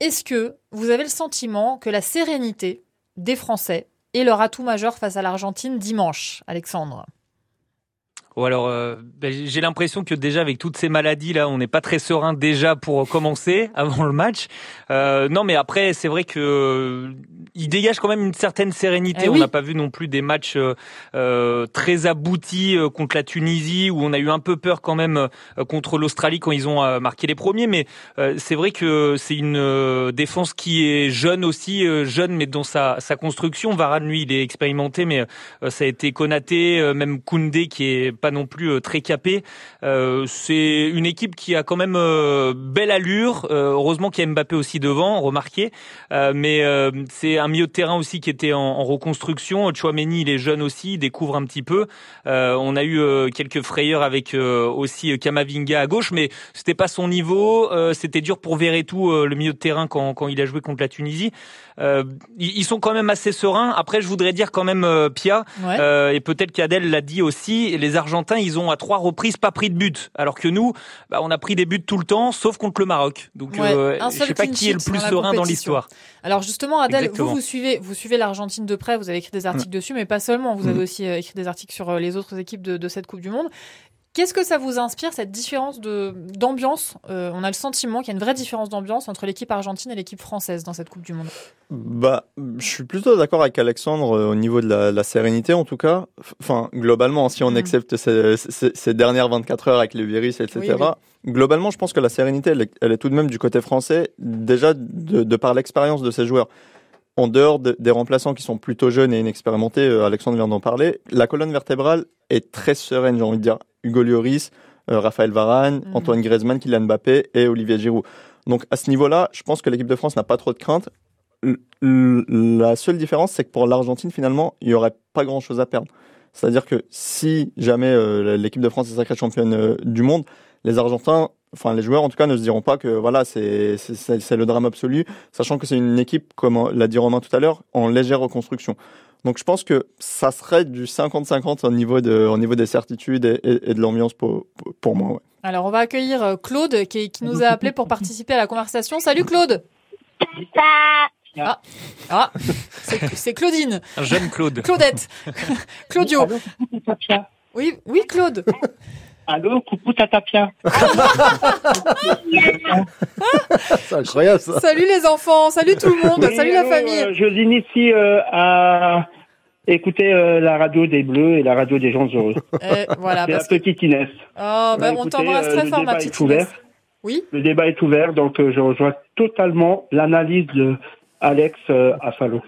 Est-ce que vous avez le sentiment que la sérénité des Français est leur atout majeur face à l'Argentine dimanche, Alexandre Ou alors, euh, ben, j'ai l'impression que déjà avec toutes ces maladies là, on n'est pas très serein déjà pour commencer avant le match. Euh, non, mais après, c'est vrai que il dégage quand même une certaine sérénité. Eh on n'a pas vu non plus des matchs euh, euh très aboutis euh, contre la Tunisie où on a eu un peu peur quand même euh, contre l'Australie quand ils ont marqué les premiers. Mais c'est vrai que c'est une défense qui est jeune aussi, jeune mais dans sa, sa construction. Varane lui, il est expérimenté, mais ça a été Konaté, même Koundé qui est pas non plus très capé. c'est une équipe qui a quand même belle allure. heureusement qu'il y a Mbappé aussi devant, remarqué. mais c'est un milieu de terrain aussi qui était en, reconstruction. Chouameni, il est jeune aussi, il découvre un petit peu. Euh, on a eu euh, quelques frayeurs avec euh, aussi Kamavinga à gauche, mais c'était pas son niveau. c'était dur pour tout le milieu de terrain, quand, quand il a joué contre la Tunisie. Euh, ils sont quand même assez sereins. Après, je voudrais dire quand même, euh, Pia, euh, et peut-être qu'Adèle l'a dit aussi, les Argentins, ils ont à trois reprises pas pris de but, alors que nous, bah, on a pris des buts tout le temps, sauf contre le Maroc. Donc, euh, je sais pas qui est le plus serein dans l'histoire. Alors justement, Adèle, vous vous suivez, vous suivez l'Argentine de près. Vous avez écrit des articles mm. dessus, mais pas seulement. Vous avez mm. aussi écrit des articles sur les autres équipes de, de cette Coupe du Monde. Qu'est-ce que ça vous inspire, cette différence de, d'ambiance euh, On a le sentiment qu'il y a une vraie différence d'ambiance entre l'équipe argentine et l'équipe française dans cette Coupe du Monde? Bah, je suis plutôt d'accord avec Alexandre euh, au niveau de la, la, sérénité, en tout cas. Enfin, globalement, si on mm. accepte ces, ces, dernières 24 heures avec le virus, etc., globalement, je pense que la sérénité, elle est, elle est, tout de même du côté français, déjà de, de par l'expérience de ces joueurs. En dehors des remplaçants qui sont plutôt jeunes et inexpérimentés, Alexandre vient d'en parler, la colonne vertébrale est très sereine, j'ai envie de dire. Hugo Lloris, Raphaël Varane, mm. Antoine Griezmann, Kylian Mbappé et Olivier Giroud. Donc à ce niveau-là, je pense que l'équipe de France n'a pas trop de crainte. La seule différence, c'est que pour l'Argentine, finalement, il n'y aurait pas grand-chose à perdre. C'est-à-dire que si jamais euh, l'équipe de France est sacrée championne euh, du monde, les Argentins, enfin les joueurs en tout cas, ne se diront pas que voilà, c'est le drame absolu, sachant que c'est une équipe, comme l'a dit Romain tout à l'heure, en légère reconstruction. Donc je pense que ça serait du 50-50 au niveau de, au niveau des certitudes et, de l'ambiance pour, pour moi. Ouais. Alors on va accueillir euh, Claude qui, qui nous a appelé pour participer à la conversation. Salut Claude. Ah, ah c'est Claudine. Un jeune Claude. Claudette. Claudio. Oui, oui, Claude. Allô, coucou Tatapia. c'est incroyable ça. Salut les enfants, salut tout le monde, salut la famille. Euh, je l'initie euh, à écouter euh, la radio des Bleus et la radio des gens heureux. voilà, c'est la petite Inès. Oh, bah, on t'embrasse très fort, ma petite Inès. Oui. Le débat est ouvert, donc je rejoins totalement l'analyse de Alex euh, Afalo.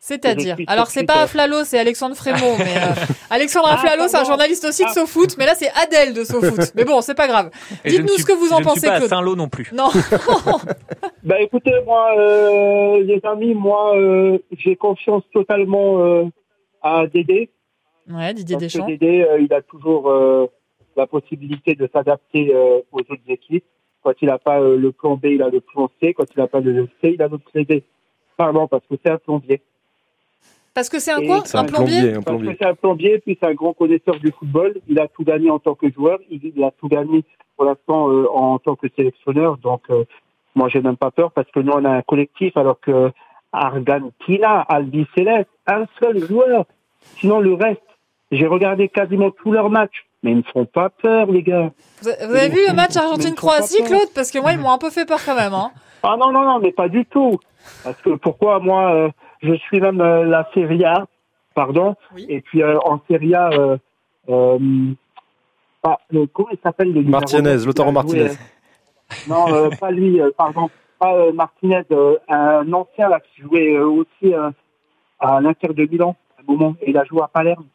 C'est-à-dire Alors c'est pas Aflalo, c'est Alexandre Frémont. Mais euh, Alexandre Aflalo, c'est un journaliste aussi de ah. SoFoot, mais là c'est Adèle de SoFoot. Mais bon, c'est pas grave. Dites-nous ce que vous en pensez. Je ne suis pas à Saint-Lô non plus. Non. bah écoutez, moi, euh, les amis, moi, euh, j'ai confiance totalement à Dédé. Ouais, Didier Deschamps. Dédé, il a toujours la possibilité de s'adapter aux autres équipes. Quand il n'a pas le plan B, il a le plan C. Quand il n'a pas le C, il a le plan D. Pardon, parce que c'est un plombier. Parce que c'est un quoi un, plombier, Parce que c'est un plombier, puis c'est un grand connaisseur du football. Il a tout gagné en tant que joueur. Il, a tout gagné pour l'instant euh, en tant que sélectionneur. Donc, euh, moi, j'ai même pas peur parce que nous, on a un collectif alors que Argentina, Albi Céleste, un seul joueur. Sinon, le reste, j'ai regardé quasiment tous leurs matchs. Mais ils ne font pas peur, les gars. Vous, avez vu le match Argentine-Croatie, Claude? Parce que moi, ils m'ont un peu fait peur quand même. Hein. Ah non, non, non, mais pas du tout. Parce que pourquoi moi, euh, je suis même euh, la Serie A, pardon, et puis euh, en Serie A, pas, comment il s'appelle le Martinez, Lautaro Martinez. non, pas lui, pardon, pas Martinez, un ancien là qui jouait aussi à l'Inter de Milan à un moment, et il a joué à Palerme.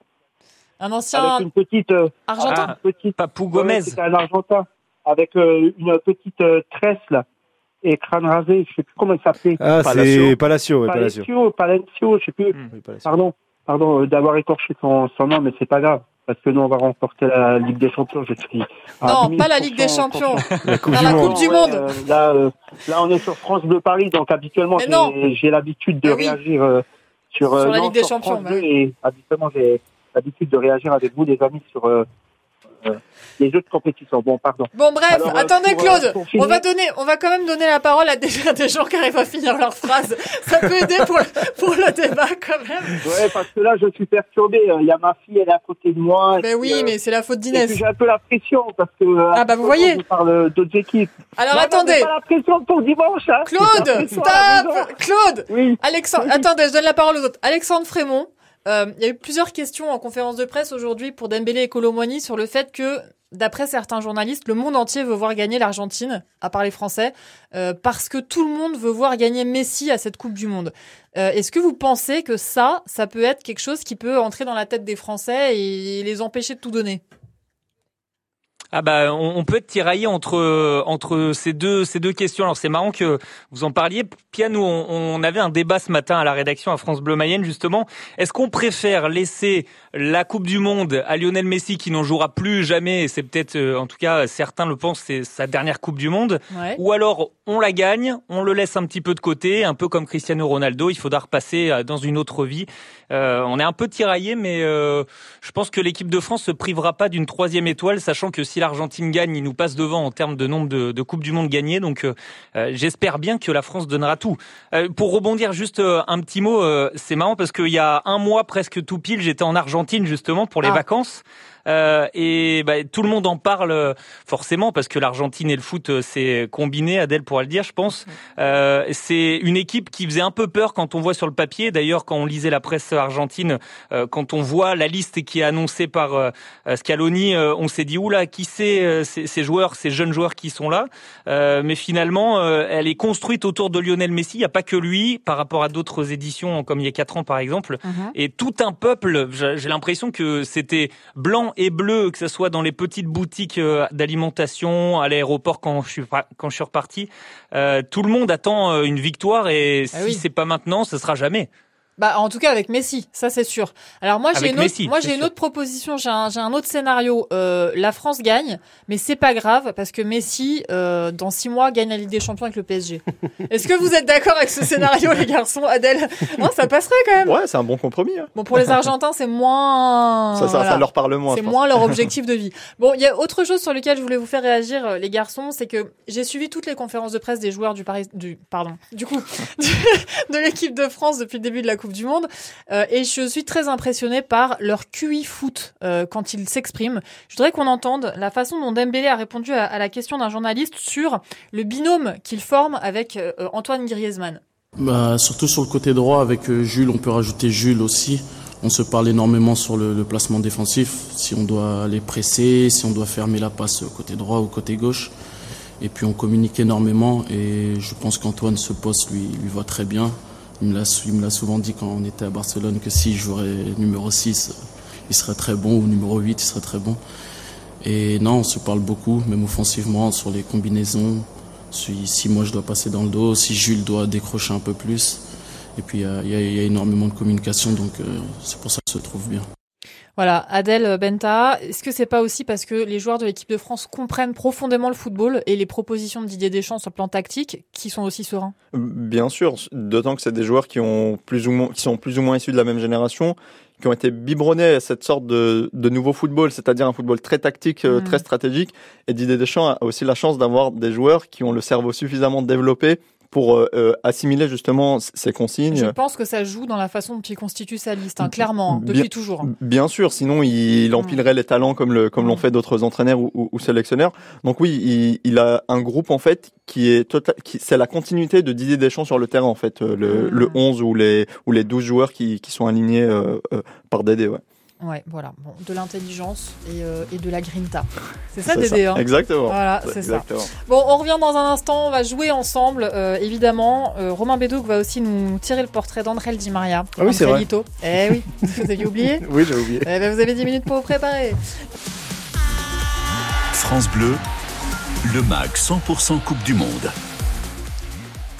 Un ancien avec une petite Argentin, ah, petite, Papou Gomez. C'est un Argentin avec une petite tresse là et crâne rasé, je sais plus comment il s'appelait. Ah, c'est Palacio, Palacio. Palacio, je sais plus. pardon, pardon euh, d'avoir écorché son, son nom, mais c'est pas grave. Parce que nous, on va remporter la Ligue des Champions, je suis. Non, pas la Ligue des Champions. la Coupe, du, la coupe du Monde. Euh, là, euh, là, on est sur France Bleu Paris, donc habituellement, j'ai l'habitude de réagir sur, sur la Ligue des Champions. Bah et habituellement, j'ai l'habitude de réagir avec vous, les amis, sur les autres compétitions. Bon, pardon. Bon, bref, attendez, euh, Claude. on va donner, on va quand même donner la parole à des, des gens qui arrivent à finir leur phrase. Ça peut aider pour, pour le débat, quand même. Ouais, parce que là, je suis perturbé. Il y a ma fille, elle est à côté de moi. Mais oui, euh, mais c'est la faute d'Inès. J'ai un peu la pression parce que. Euh, ah, bah, vous voyez. On parle d'autres équipes. Alors, attendez. pas la pression pour dimanche, hein. Claude, stop! Claude! Oui. Alexandre, attendez, je donne la parole aux autres. Alexandre Frémont. Il y a eu plusieurs questions en conférence de presse aujourd'hui pour Dembélé et Colomboigny sur le fait que d'après certains journalistes, le monde entier veut voir gagner l'Argentine, à part les Français, euh, parce que tout le monde veut voir gagner Messi à cette Coupe du Monde. Euh, est-ce que vous pensez que ça, ça peut être quelque chose qui peut entrer dans la tête des Français et les empêcher de tout donner? Ah bah on, peut être tiraillé entre entre ces deux ces deux questions. Alors c'est marrant que vous en parliez. Nous on, on, avait un débat ce matin à la rédaction à France Bleu Mayenne justement. Est-ce qu'on préfère laisser la Coupe du Monde à Lionel Messi qui n'en jouera plus jamais, c'est peut-être, euh, en tout cas, certains le pensent, c'est sa dernière Coupe du Monde, ou alors on la gagne, on le laisse un petit peu de côté, un peu comme Cristiano Ronaldo, il faudra repasser euh, dans une autre vie. Euh, on est un peu tiraillé, mais euh, je pense que l'équipe de France se privera pas d'une troisième étoile, sachant que si l'Argentine gagne, il nous passe devant en termes de nombre de, de Coupes du Monde gagnées, donc j'espère bien que la France donnera tout. pour rebondir juste un petit mot, c'est marrant parce qu'il y a un mois presque tout pile, j'étais en Argentine justement pour les ah. vacances. Euh, et bah, tout le monde en parle euh, forcément parce que l'Argentine et le foot euh, c'est combiné. Adèle pourra le dire, je pense. Euh, c'est une équipe qui faisait un peu peur quand on voit sur le papier. D'ailleurs, quand on lisait la presse argentine, euh, quand on voit la liste qui est annoncée par euh, Scaloni, on s'est dit oula, qui c'est ces, ces, joueurs, ces jeunes joueurs qui sont là? mais finalement, elle est construite autour de Lionel Messi. Il n'y a pas que lui, par rapport à d'autres éditions comme il y a quatre ans par exemple. Mhm. Et tout un peuple. J'ai l'impression que c'était blanc et bleu, que ce soit dans les petites boutiques euh, d'alimentation, à l'aéroport quand je suis quand je suis reparti. Euh, tout le monde attend euh, une victoire et Ah si oui. c'est pas maintenant, ce sera jamais. Bah, en tout cas avec Messi, ça c'est sûr. Alors moi j'ai une autre, Messi, moi c'est j'ai une sûr. autre proposition, j'ai un, j'ai un autre scénario. Euh, la France gagne, mais c'est pas grave parce que Messi euh, dans six mois gagne la Ligue des Champions avec le PSG. Est-ce que vous êtes d'accord avec ce scénario, les garçons Adèle, non, ça passerait quand même. Ouais, c'est un bon compromis. hein. Bon pour les Argentins c'est moins. Ça, ça, voilà. ça leur parle moins. C'est moins leur objectif de vie. Bon, il y a autre chose sur lequel je voulais vous faire réagir, euh, les garçons, c'est que j'ai suivi toutes les conférences de presse des joueurs du Paris, du, pardon, du coup, du- de l'équipe de France depuis le début de la Coupe du Monde, euh, et je suis très impressionnée par leur QI foot euh, quand ils s'expriment. Je voudrais qu'on entende la façon dont Dembélé a répondu à, la question d'un journaliste sur le binôme qu'il forme avec euh, Antoine Griezmann. Bah, surtout sur le côté droit, avec Jules, on peut rajouter Jules aussi. On se parle énormément sur le, le placement défensif, si on doit aller presser, si on doit fermer la passe côté droit ou côté gauche. Et puis on communique énormément et je pense qu'Antoine, ce poste lui, lui va très bien. Il me l'a souvent dit quand on était à Barcelone que si je jouerais numéro 6, il serait très bon, ou numéro 8, il serait très bon. Et non, on se parle beaucoup, même offensivement, sur les combinaisons. Si, si moi je dois passer dans le dos, si Jules doit décrocher un peu plus. Et puis il y y a- énormément de communication, donc euh, c'est pour ça que se trouve bien. Voilà, Adèle Benta, est-ce que c'est pas aussi parce que les joueurs de l'équipe de France comprennent profondément le football et les propositions de Didier Deschamps sur le plan tactique qui sont aussi sereins? Bien sûr, d'autant que c'est des joueurs qui ont plus ou moins, qui sont plus ou moins issus de la même génération, qui ont été biberonnés à cette sorte de, de nouveau football, c'est-à-dire un football très tactique, euh, Mm. très stratégique. Et Didier Deschamps a aussi la chance d'avoir des joueurs qui ont le cerveau suffisamment développé pour euh, euh, assimiler justement ces consignes. Je pense que ça joue dans la façon dont il constitue sa liste, hein, clairement, hein, depuis Bien- toujours. hein. Bien sûr, sinon il, il empilerait les talents comme le comme l'ont fait d'autres entraîneurs ou, ou- ou sélectionneurs. Donc oui, il, il a un groupe en fait qui est total, qui c'est la continuité de Didier Deschamps sur le terrain en fait, euh, le, le 11 ou les ou les 12 joueurs qui, qui sont alignés euh, euh, par Dédé. Ouais. Ouais, voilà, bon, de l'intelligence et, euh, et de la grinta. C'est ça, Dédé hein exactement. Voilà, C'est ça. Bon, on revient dans un instant, on va jouer ensemble, euh, évidemment. Euh, Romain Bédouc va aussi nous tirer le portrait d'André Di Maria. Ah oui, c'est vrai. Eh oui, vous aviez oublié Oui, j'ai oublié. Eh ben, vous avez 10 minutes pour vous préparer. France Bleu, le MAG 100% Coupe du Monde.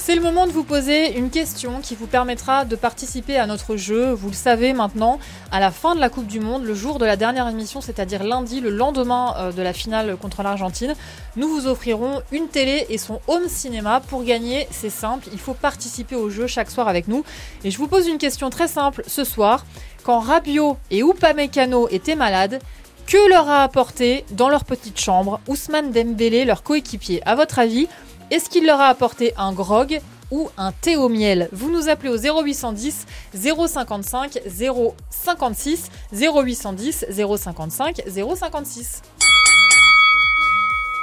C'est le moment de vous poser une question qui vous permettra de participer à notre jeu. Vous le savez maintenant, à la fin de la Coupe du Monde, le jour de la dernière émission, c'est-à-dire lundi, le lendemain euh, de la finale contre l'Argentine, nous vous offrirons une télé et son home cinéma. Pour gagner, c'est simple, il faut participer au jeu chaque soir avec nous. Et je vous pose une question très simple ce soir. Quand Rabiot et Upamecano étaient malades, que leur a apporté dans leur petite chambre Ousmane Dembélé, leur coéquipier? À votre avis, est-ce qu'il leur a apporté un grog ou un thé au miel Vous nous appelez au 0810 055 056 0810 055 056.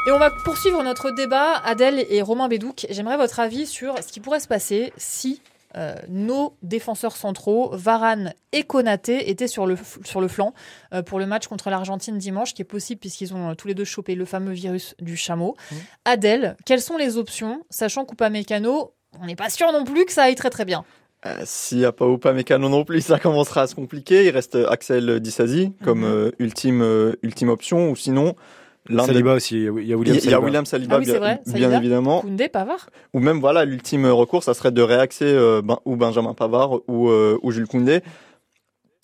Et on va poursuivre notre débat, Adèle et Romain Bédouc. J'aimerais votre avis sur ce qui pourrait se passer si euh, nos défenseurs centraux, Varane et Konaté, étaient sur le, sur le flanc euh, pour le match contre l'Argentine dimanche, qui est possible puisqu'ils ont euh, tous les deux chopé le fameux virus du chameau. Adèle, quelles sont les options, sachant qu'Upamecano, on n'est pas sûr non plus que ça aille très très bien. S'il n'y a pas Upamecano non plus, ça commencera à se compliquer. Il reste Axel Dissasi comme euh, ultime ultime option, ou sinon Saliba aussi, il y a- William Il y a Saliba. William Saliba, ah oui, bien, c'est vrai. bien Saliba, évidemment. Koundé, Pavard. Ou même voilà, l'ultime recours, ça serait de réaxer euh, ben- ou Benjamin Pavard ou, euh, ou Jules Koundé.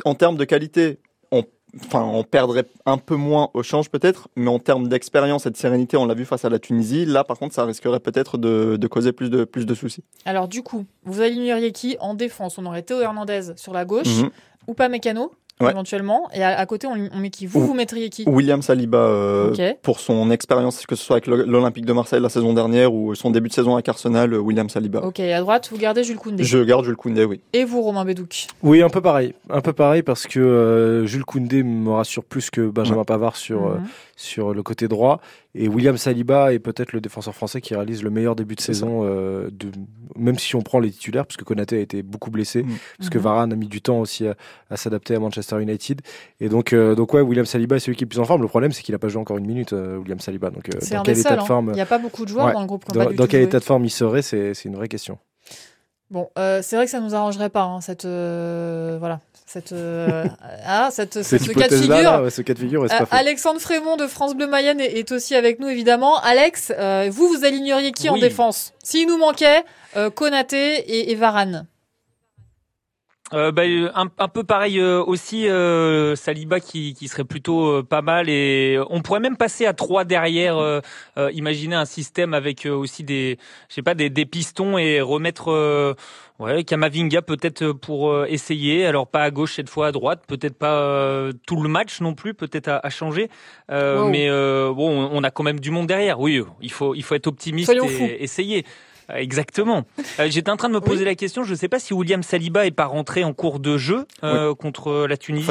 En termes de qualité, on, enfin, on perdrait un peu moins au change peut-être, mais en termes d'expérience et de sérénité, on l'a vu face à la Tunisie. Là, par contre, ça risquerait peut-être de, de causer plus de, plus de soucis. Alors du coup, vous aligneriez qui en défense? On aurait Théo Hernandez sur la gauche, Mhm. Éventuellement. Et à, côté, on, met qui? Vous, vous mettriez qui? William Saliba, euh, pour son expérience, que ce soit avec l'Olympique de Marseille la saison dernière ou son début de saison avec Arsenal, William Saliba. Ok, à droite, vous gardez Jules Koundé Je garde Jules Koundé, oui. Et vous, Romain Bédouc? Oui, un peu pareil. Un peu pareil parce que Jules Koundé me rassure plus que Benjamin Pavard sur, mhm. Sur le côté droit. Et William Saliba est peut-être le défenseur français qui réalise le meilleur début de saison, euh, de, même si on prend les titulaires, parce que Konaté a été beaucoup blessé, mm. parce que mhm. Varane a mis du temps aussi à, s'adapter à Manchester United. Et donc, euh, donc ouais, William Saliba est celui qui est le plus en forme. Le problème, c'est qu'il n'a pas joué encore une minute, euh, William Saliba. Donc, dans quel état de hein. forme Il n'y a pas beaucoup de joueurs dans le groupe. Dans, dans quel état de forme il serait, c'est une vraie question. Bon, c'est vrai que ça nous arrangerait pas, hein, cette voilà, cette, euh, ah, cette, ce, cas de figure. ce cas de figure euh, Alexandre Frémont de France Bleu Mayenne est, aussi avec nous évidemment. Alex, euh, vous vous aligneriez qui en défense? S'il nous manquait Konaté et, et Varane. bah, un, un, peu pareil aussi, Saliba qui, qui serait plutôt pas mal et on pourrait même passer à trois derrière. imaginer un système avec aussi des, je sais pas, des, des pistons et remettre Ouais, Kamavinga peut-être euh, pour euh, essayer. Alors pas à gauche cette fois, à droite. Peut-être pas euh, tout le match non plus. Peut-être à, changer. Mais bon, on a quand même du monde derrière. Oui, il faut il faut être optimiste et essayer. Exactement. J'étais en train de me poser la question. Je ne sais pas si William Saliba est pas rentré en cours de jeu contre la Tunisie.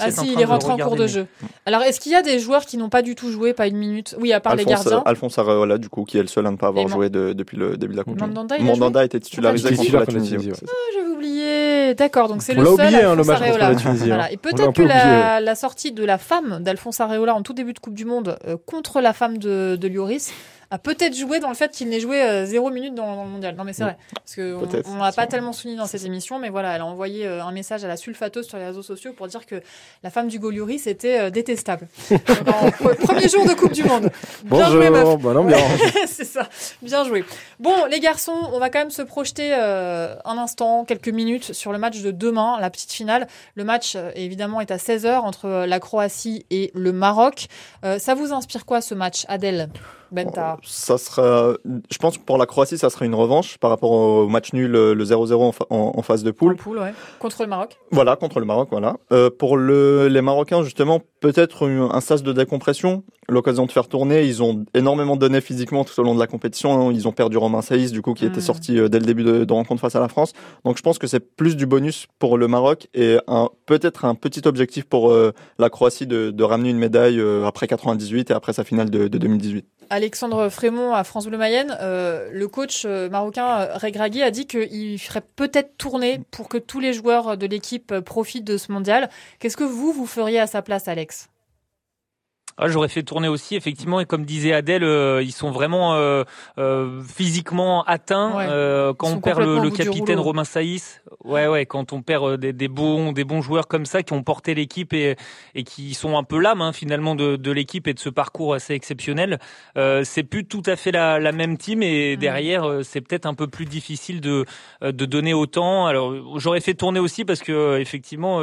Ah si, il est rentré en cours de jeu. Alors, est-ce qu'il y a des joueurs qui n'ont pas du tout joué, pas une minute Oui, à part les gardiens. Alphonse Areola, du coup, qui est le seul à ne pas avoir joué depuis le début de la Coupe. Mandanda, Mandanda était titularisé contre la Tunisie. Ah, j'avais oublié. D'accord, donc c'est le seul. Oublié, hein, Alphonse Areola. Voilà. Et peut-être que la, sortie de la femme d'Alphonse Areola en tout début de Coupe du Monde euh, contre la femme de, de Lloris a peut-être joué dans le fait qu'il n'ait joué euh, zéro minute dans, le mondial. Non, mais c'est vrai. Parce qu'on on l'a pas tellement souligné dans cette émission, mais voilà, elle a envoyé euh, un message à la sulfateuse sur les réseaux sociaux pour dire que la femme du Goliuri, c'était euh, détestable. premier jour de Coupe du Monde. Bien joué, meuf. Bonne ambiance. c'est ça. Bien joué. Bon, les garçons, on va quand même se projeter un instant, quelques minutes sur le match de demain, la petite finale. Le match, évidemment, est à 16h entre la Croatie et le Maroc. ça vous inspire quoi ce match, Adèle? Benta. Ça sera, je pense que pour la Croatie, ça sera une revanche par rapport au match nul, le 0-0 en, phase de poule. Contre le Maroc. Voilà, contre le Maroc, voilà. Euh, pour le, les Marocains, justement, peut-être un sas de décompression, l'occasion de faire tourner. Ils ont énormément donné physiquement tout au long de la compétition. Ils ont perdu Romain Saïs, du coup, qui était mm. sorti euh, dès le début de, de, rencontre face à la France. Donc, je pense que c'est plus du bonus pour le Maroc et peut-être un petit objectif pour euh, la Croatie de, de, ramener une médaille après 98 et après sa finale de, de 2018. Alexandre Frémont à France Bleu Mayenne, euh, le coach euh, marocain euh, Regragui a dit qu'il ferait peut-être tourner pour que tous les joueurs de l'équipe profitent de ce mondial. Qu'est-ce que vous, vous feriez à sa place, Alex? Ah, J'aurais fait tourner aussi, effectivement, et comme disait Adèle, euh, ils sont vraiment euh, euh, physiquement atteints. Euh, quand on perd le, le capitaine Romain Saïs, ouais, ouais, quand on perd des, des, bons, des bons joueurs comme ça qui ont porté l'équipe et, et qui sont un peu l'âme hein, finalement de, de l'équipe et de ce parcours assez exceptionnel, c'est plus tout à fait la, la même team et derrière c'est peut-être un peu plus difficile de, de donner autant. Alors j'aurais fait tourner aussi parce que effectivement,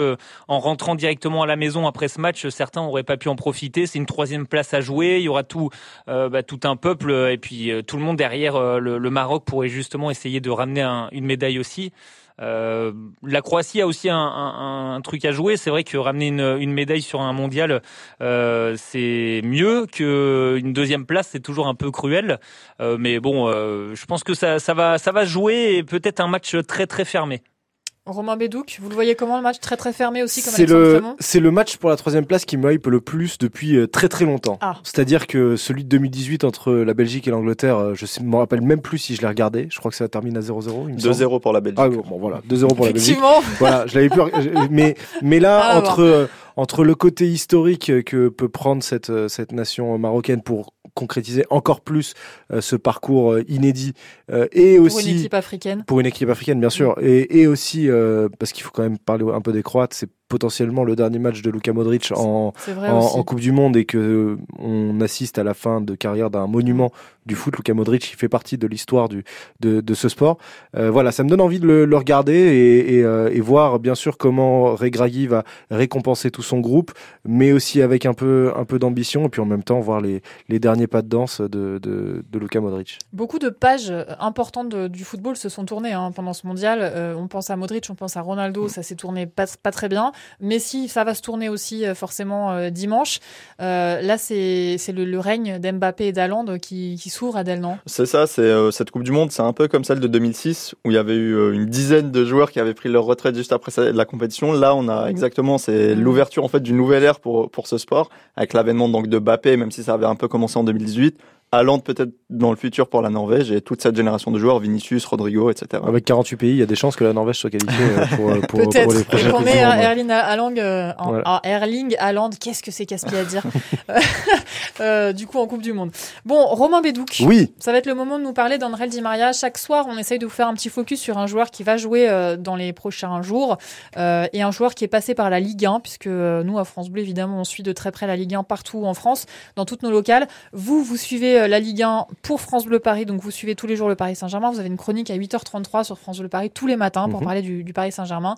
en rentrant directement à la maison après ce match, certains auraient pas pu en profiter. C'est une troisième place à jouer. Il y aura tout, euh, bah, un peuple et puis euh, tout le monde derrière euh, le, Maroc pourrait justement essayer de ramener une médaille aussi. la Croatie a aussi un, truc à jouer. C'est vrai que ramener une, médaille sur un mondial, c'est mieux qu'une deuxième place. C'est toujours un peu cruel, mais bon, je pense que ça, ça va, ça va jouer et peut-être un match très très fermé. Romain Bédouc, vous le voyez comment le match très très fermé aussi comme C'est le c'est le match pour la troisième place qui me hype le plus depuis euh, très très longtemps. Ah. C'est-à-dire que celui de 2018 entre la Belgique et l'Angleterre, euh, je ne me rappelle même plus si je l'ai regardé. Je crois que ça termine à 0-0. 2-0 pour la Belgique. Ah bon voilà, 2-0 pour la Belgique. Voilà, je l'avais plus. mais mais là ah, entre entre le côté historique que peut prendre cette euh, cette nation marocaine pour concrétiser encore plus euh, ce parcours euh, inédit euh, et aussi pour une équipe africaine. pour une équipe africaine bien sûr. Et, et aussi parce qu'il faut quand même parler un peu des Croates c'est potentiellement le dernier match de Luka Modric en, en, Coupe du Monde et que on assiste à la fin de carrière d'un monument du foot. Luka Modric, il fait partie de l'histoire du de, de, ce sport. Euh, voilà, ça me donne envie de le, le regarder et, et, euh, et, voir bien sûr comment Regragui va récompenser tout son groupe, mais aussi avec un peu un peu d'ambition et puis en même temps voir les, les derniers pas de danse de, de, de Luka Modric. Beaucoup de pages importantes du football se sont tournées hein, pendant ce mondial. Euh, on pense à Modric, on pense à Ronaldo, ça s'est tourné pas, pas très bien. Messi, ça va se tourner aussi forcément dimanche. là, c'est le, le règne d'Mbappé et d'Aland qui, qui s'ouvre, Adèle, non? C'est ça, c'est cette Coupe du Monde, c'est un peu comme celle de 2006 où il y avait eu une dizaine de joueurs qui avaient pris leur retraite juste après la compétition. Là, on a exactement, c'est mmh. l'ouverture en fait d'une nouvelle ère pour pour ce sport avec l'avènement donc de Mbappé, même si ça avait un peu commencé en 2018 allant peut-être dans le futur pour la Norvège et toute cette génération de joueurs, Vinicius, Rodrigo, etc. Avec 48 pays, il y a des chances que la Norvège soit qualifiée euh, pour, euh, pour, pour les prochaines Erling Haaland, euh, en, Erling Haaland, qu'est-ce que c'est casse-pied à dire euh, Du coup, en Coupe du Monde. Bon, Romain Bédouc. Oui. Ça va être le moment de nous parler d'André Di Maria. Chaque soir, on essaye de vous faire un petit focus sur un joueur qui va jouer dans les prochains jours et un joueur qui est passé par la Ligue 1, puisque nous, à France Bleu, évidemment, on suit de très près la Ligue 1 partout en France, dans toutes nos locales. Vous, vous suivez la Ligue 1 pour France Bleu Paris. Donc vous suivez tous les jours le Paris Saint-Germain. Vous avez une chronique à 8h33 sur France Bleu Paris tous les matins pour mhm. parler du, Paris Saint-Germain.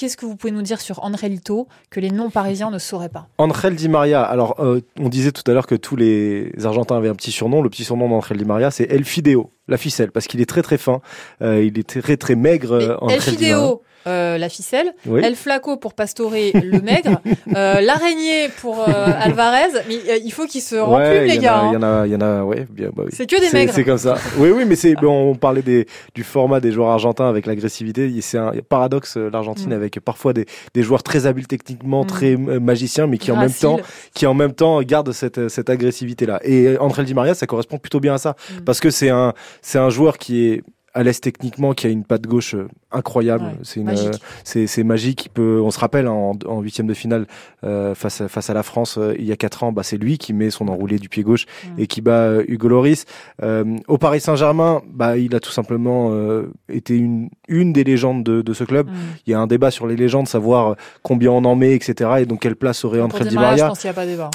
Qu'est-ce que vous pouvez nous dire sur André Lito que les non-parisiens ne sauraient pas? André Di Maria, alors euh, on disait tout à l'heure que tous les Argentins avaient un petit surnom. Le petit surnom d'André Di Maria, c'est El Fideo, la ficelle, parce qu'il est très très fin, euh, il est très très maigre. Mais El Fideo, euh, la ficelle, El Flaco pour Pastorer le maigre, euh, l'araignée pour euh, Alvarez. Mais il faut qu'il se ouais, les gars. Il y en a, il y en a, ouais, bah oui. C'est que des maigres. C'est comme ça. oui, oui, mais c'est, on parlait des, du format des joueurs argentins avec l'agressivité. C'est un paradoxe l'Argentine mm. avec parfois des, des joueurs très habiles techniquement, mm. très magiciens, mais qui en même temps, qui en même temps gardent cette, cette agressivité là. Et André Di Maria, ça correspond plutôt bien à ça, mm. parce que c'est un, c'est un joueur qui est à l'aise techniquement, qui a une patte gauche incroyable. c'est une, c'est, c'est magique. Il peut, on se rappelle en, en huitième de finale euh, face à, face à la France euh, il y a quatre ans, bah c'est lui qui met son enroulé du pied gauche et qui bat euh, Hugo Loris. Euh, au Paris Saint-Germain, bah il a tout simplement été une une des légendes de, de ce club. Il y a un débat sur les légendes, savoir combien on en met, etc. Et donc quelle place aurait André Di Maria.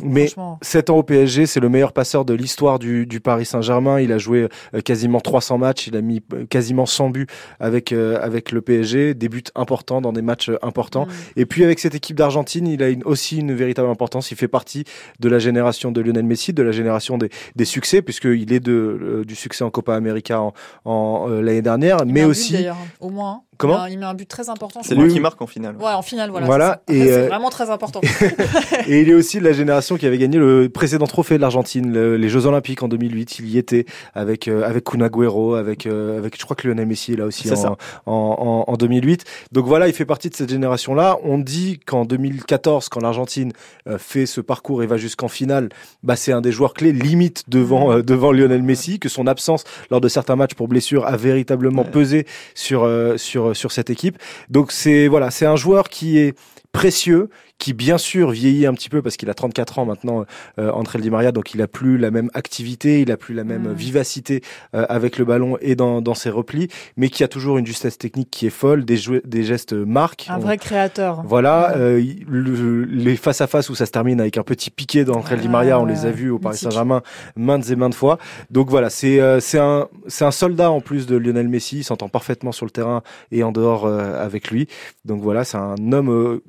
Mais sept ans au PSG, c'est le meilleur passeur de l'histoire du, du Paris Saint-Germain. Il a joué quasiment 300 matchs. Il a mis quasiment 100 buts avec avec le PSG, des buts importants dans des matchs importants. Mm. Et puis avec cette équipe d'Argentine, il a une, aussi une véritable importance. Il fait partie de la génération de Lionel Messi, de la génération des, des succès, puisqu'il est de, euh, du succès en Copa América en, en euh, l'année dernière, mais aussi... au moins. Comment il met un but très important. C'est lui qui marque en finale. Ouais, en finale, voilà. voilà et c'est euh, vraiment très important. et il est aussi de la génération qui avait gagné le précédent trophée de l'Argentine, les Jeux Olympiques en 2008. Il y était avec euh, avec Kun Agüero, avec euh, avec je crois que Lionel Messi est là aussi en, en, en, 2008. Donc voilà, il fait partie de cette génération-là. On dit qu'en 2014, quand l'Argentine fait ce parcours et va jusqu'en finale, bah c'est un des joueurs clés, limite devant devant Lionel Messi, que son absence lors de certains matchs pour blessure a véritablement pesé sur sur sur cette équipe. Donc c'est voilà, c'est un joueur qui est précieux, qui bien sûr vieillit un petit peu parce qu'il a 34 ans maintenant, euh, André Di Maria, donc il a plus la même activité, il a plus la même vivacité euh, avec le ballon et dans, dans ses replis, mais qui a toujours une justesse technique qui est folle, des, des gestes marques. Un vrai créateur. Voilà, euh, les face à face où ça se termine avec un petit piqué d'André Di Maria, on les a vus au Paris Saint-Germain maintes et maintes fois. Donc voilà, c'est euh, c'est un c'est un soldat en plus de Lionel Messi, il s'entend parfaitement sur le terrain et en dehors euh, avec lui. Donc voilà, c'est un homme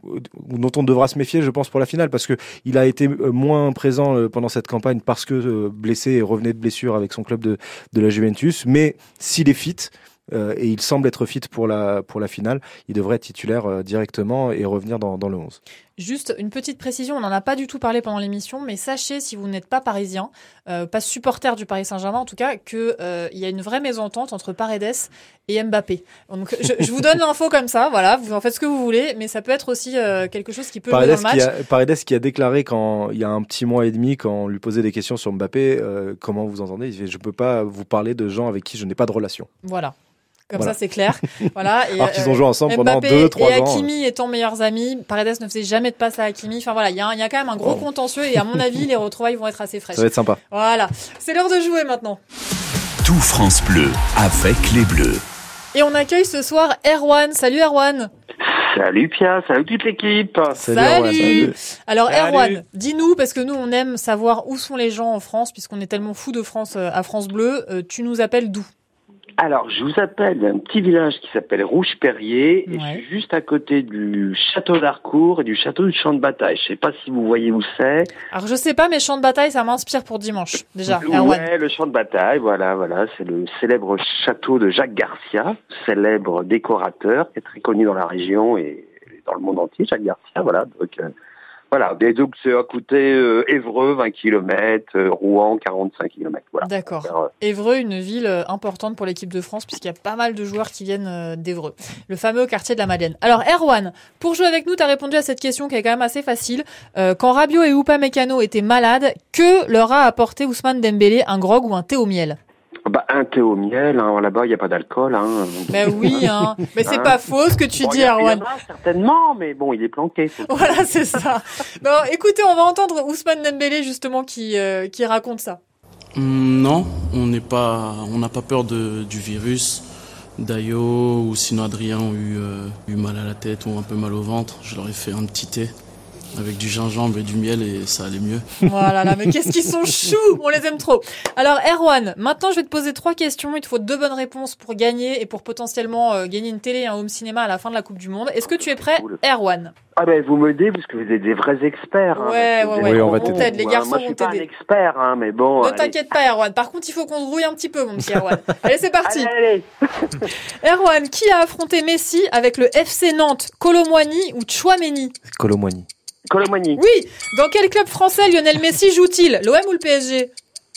dont on devrait devra se méfier, je pense, pour la finale, parce que il a été euh, moins présent euh, pendant cette campagne parce que euh, blessé et revenait de blessure avec son club de, la Juventus. Mais s'il est fit, et il semble être fit pour la, pour la finale, il devrait être titulaire directement et revenir dans, dans le 11. Juste une petite précision, on n'en a pas du tout parlé pendant l'émission, mais sachez, si vous n'êtes pas parisien, euh, pas supporter du Paris Saint-Germain en tout cas, qu'il euh, y a une vraie mésentente entre Paredes et Mbappé. Donc je, je vous donne l'info comme ça, voilà, vous en faites ce que vous voulez, mais ça peut être aussi euh, quelque chose qui peut Paredes jouer dans le match. Qui a, Paredes qui a déclaré quand il y a un petit mois et demi, quand on lui posait des questions sur Mbappé, comment vous entendez Il dit, je peux pas vous parler de gens avec qui je n'ai pas de relation. Voilà. Comme ça, c'est clair. voilà. Et, Alors qu'ils ont joué ensemble pendant 2-3 ans. Et Hakimi étant meilleurs amis, Paredes ne faisait jamais de passe à Hakimi. Enfin voilà, il y, a, y a quand même un gros contentieux et à mon avis, les retrouvailles vont être assez fraîches. Ça va être sympa. Voilà. C'est l'heure de jouer maintenant. Tout France Bleu avec les Bleus. Et on accueille ce soir Erwan. Salut Erwan. Salut Pia, salut toute l'équipe. Salut. Alors Erwan, dis-nous parce que nous on aime savoir où sont les gens en France puisqu'on est tellement fou de France euh, à France Bleu. Euh, tu nous appelles d'où? Alors, je vous appelle d'un petit village qui s'appelle Rouge-Perrier, et je suis juste à côté du château d'Harcourt et du château du Champ de Bataille. Je sais pas si vous voyez où c'est. Alors, je sais pas, mais Champ de Bataille, ça m'inspire pour dimanche, déjà. Ouais, le Champ de Bataille, voilà, voilà, c'est le célèbre château de Jacques Garcia, célèbre décorateur, qui est très connu dans la région et dans le monde entier, Jacques Garcia, voilà. Donc, euh, voilà, et donc à côté euh, Évreux, 20 km, euh, Rouen, 45 km. Voilà. D'accord. Alors, Évreux, une ville euh, importante pour l'équipe de France, puisqu'il y a pas mal de joueurs qui viennent euh, d'Évreux, le fameux quartier de la Madeleine. Alors, Erwan, pour jouer avec nous, tu as répondu à cette question qui est quand même assez facile. Euh, quand Rabiot et Upamecano étaient malades, que leur a apporté Ousmane Dembélé, un grog ou un thé au miel? Bah, un thé au miel, hein, là-bas, il n'y a pas d'alcool. Hein. Ben oui, hein. mais c'est Hein pas faux ce que tu Bon, dis, il y a- il y en Erwan. a certainement, mais bon, il est planqué. Voilà, c'est ça. Bon, écoutez, on va entendre Ousmane Dembélé justement qui, euh, qui raconte ça. Hum, Non, on n'est pas, on n'a pas peur de, du virus. Dayo ou sinon Adrien ont eu, euh, eu mal à la tête ou un peu mal au ventre. Je leur ai fait un petit thé avec du gingembre et du miel et ça allait mieux. Voilà, là, mais qu'est-ce qu'ils sont choux On les aime trop. Alors, Erwan, maintenant, je vais te poser trois questions. Il te faut deux bonnes réponses pour gagner et pour potentiellement euh, gagner une télé et un home cinéma à la fin de la Coupe du Monde. Est-ce que tu es prêt, Erwan? Ah ben, vous m'aidez parce que vous êtes des vrais experts. hein, Ouais, ouais, ouais. êtes on va t'aider. Les hein. garçons Moi, je vont suis pas un t'aider. expert, hein, mais bon. Ne t'inquiète pas, Erwan. Par contre, il faut qu'on se rouille un petit peu, mon petit Erwan. Allez, c'est parti. Allez, Erwan, qui a affronté Messi avec le FC Nantes Colomwani ou Chouameni Colomwani. Colomani. Oui. Dans quel club français Lionel Messi joue-t-il? L'OM ou le PSG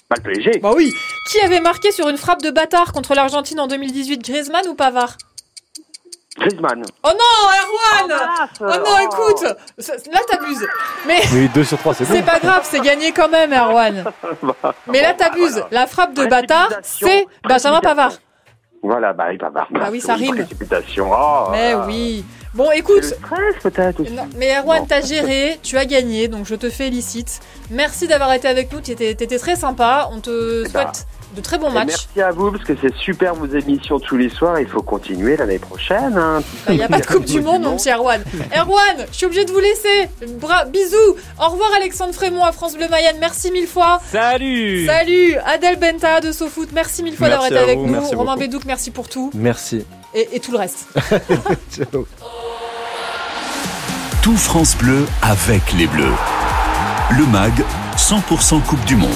Pas le PSG. Bah oui. Qui avait marqué sur une frappe de bâtard contre l'Argentine en 2018 Griezmann ou Pavard? Griezmann. Oh non, Erwan Oh non, écoute ça- Là, t'abuses. Mais Oui, 2 sur 3, c'est bon. c'est pas grave, c'est gagné quand même, Erwan. Mais là, t'abuses. La frappe de bâtard, c'est Benjamin Pavard. Voilà, bah, il va voir. Bah oui, ça rime. Précipitation. Oh, Mais oui. Bon, écoute. C'est le stress, peut-être aussi. Non, mais Erwan, t'as géré, tu as gagné, donc je te félicite. Merci d'avoir été avec nous, t'étais étais très sympa. On te bah, souhaite de très bons Et matchs. Merci à vous parce que c'est super vos émissions tous les soirs. Il faut continuer l'année prochaine. Hein. Il n'y a pas de Coupe du Monde, mon petit Erwan. Erwan, je suis obligée de vous laisser. Bra bisous. Au revoir, Alexandre Frémont à France Bleu Mayenne. Merci mille fois. Salut Salut. Adèle Benta de SoFoot. Merci mille fois d'avoir été avec vous, nous. merci Romain beaucoup. Bédouc, merci pour tout. Merci. Et, et tout le reste. Ciao. Tout France Bleu avec les Bleus. Le MAG, 100% Coupe du Monde.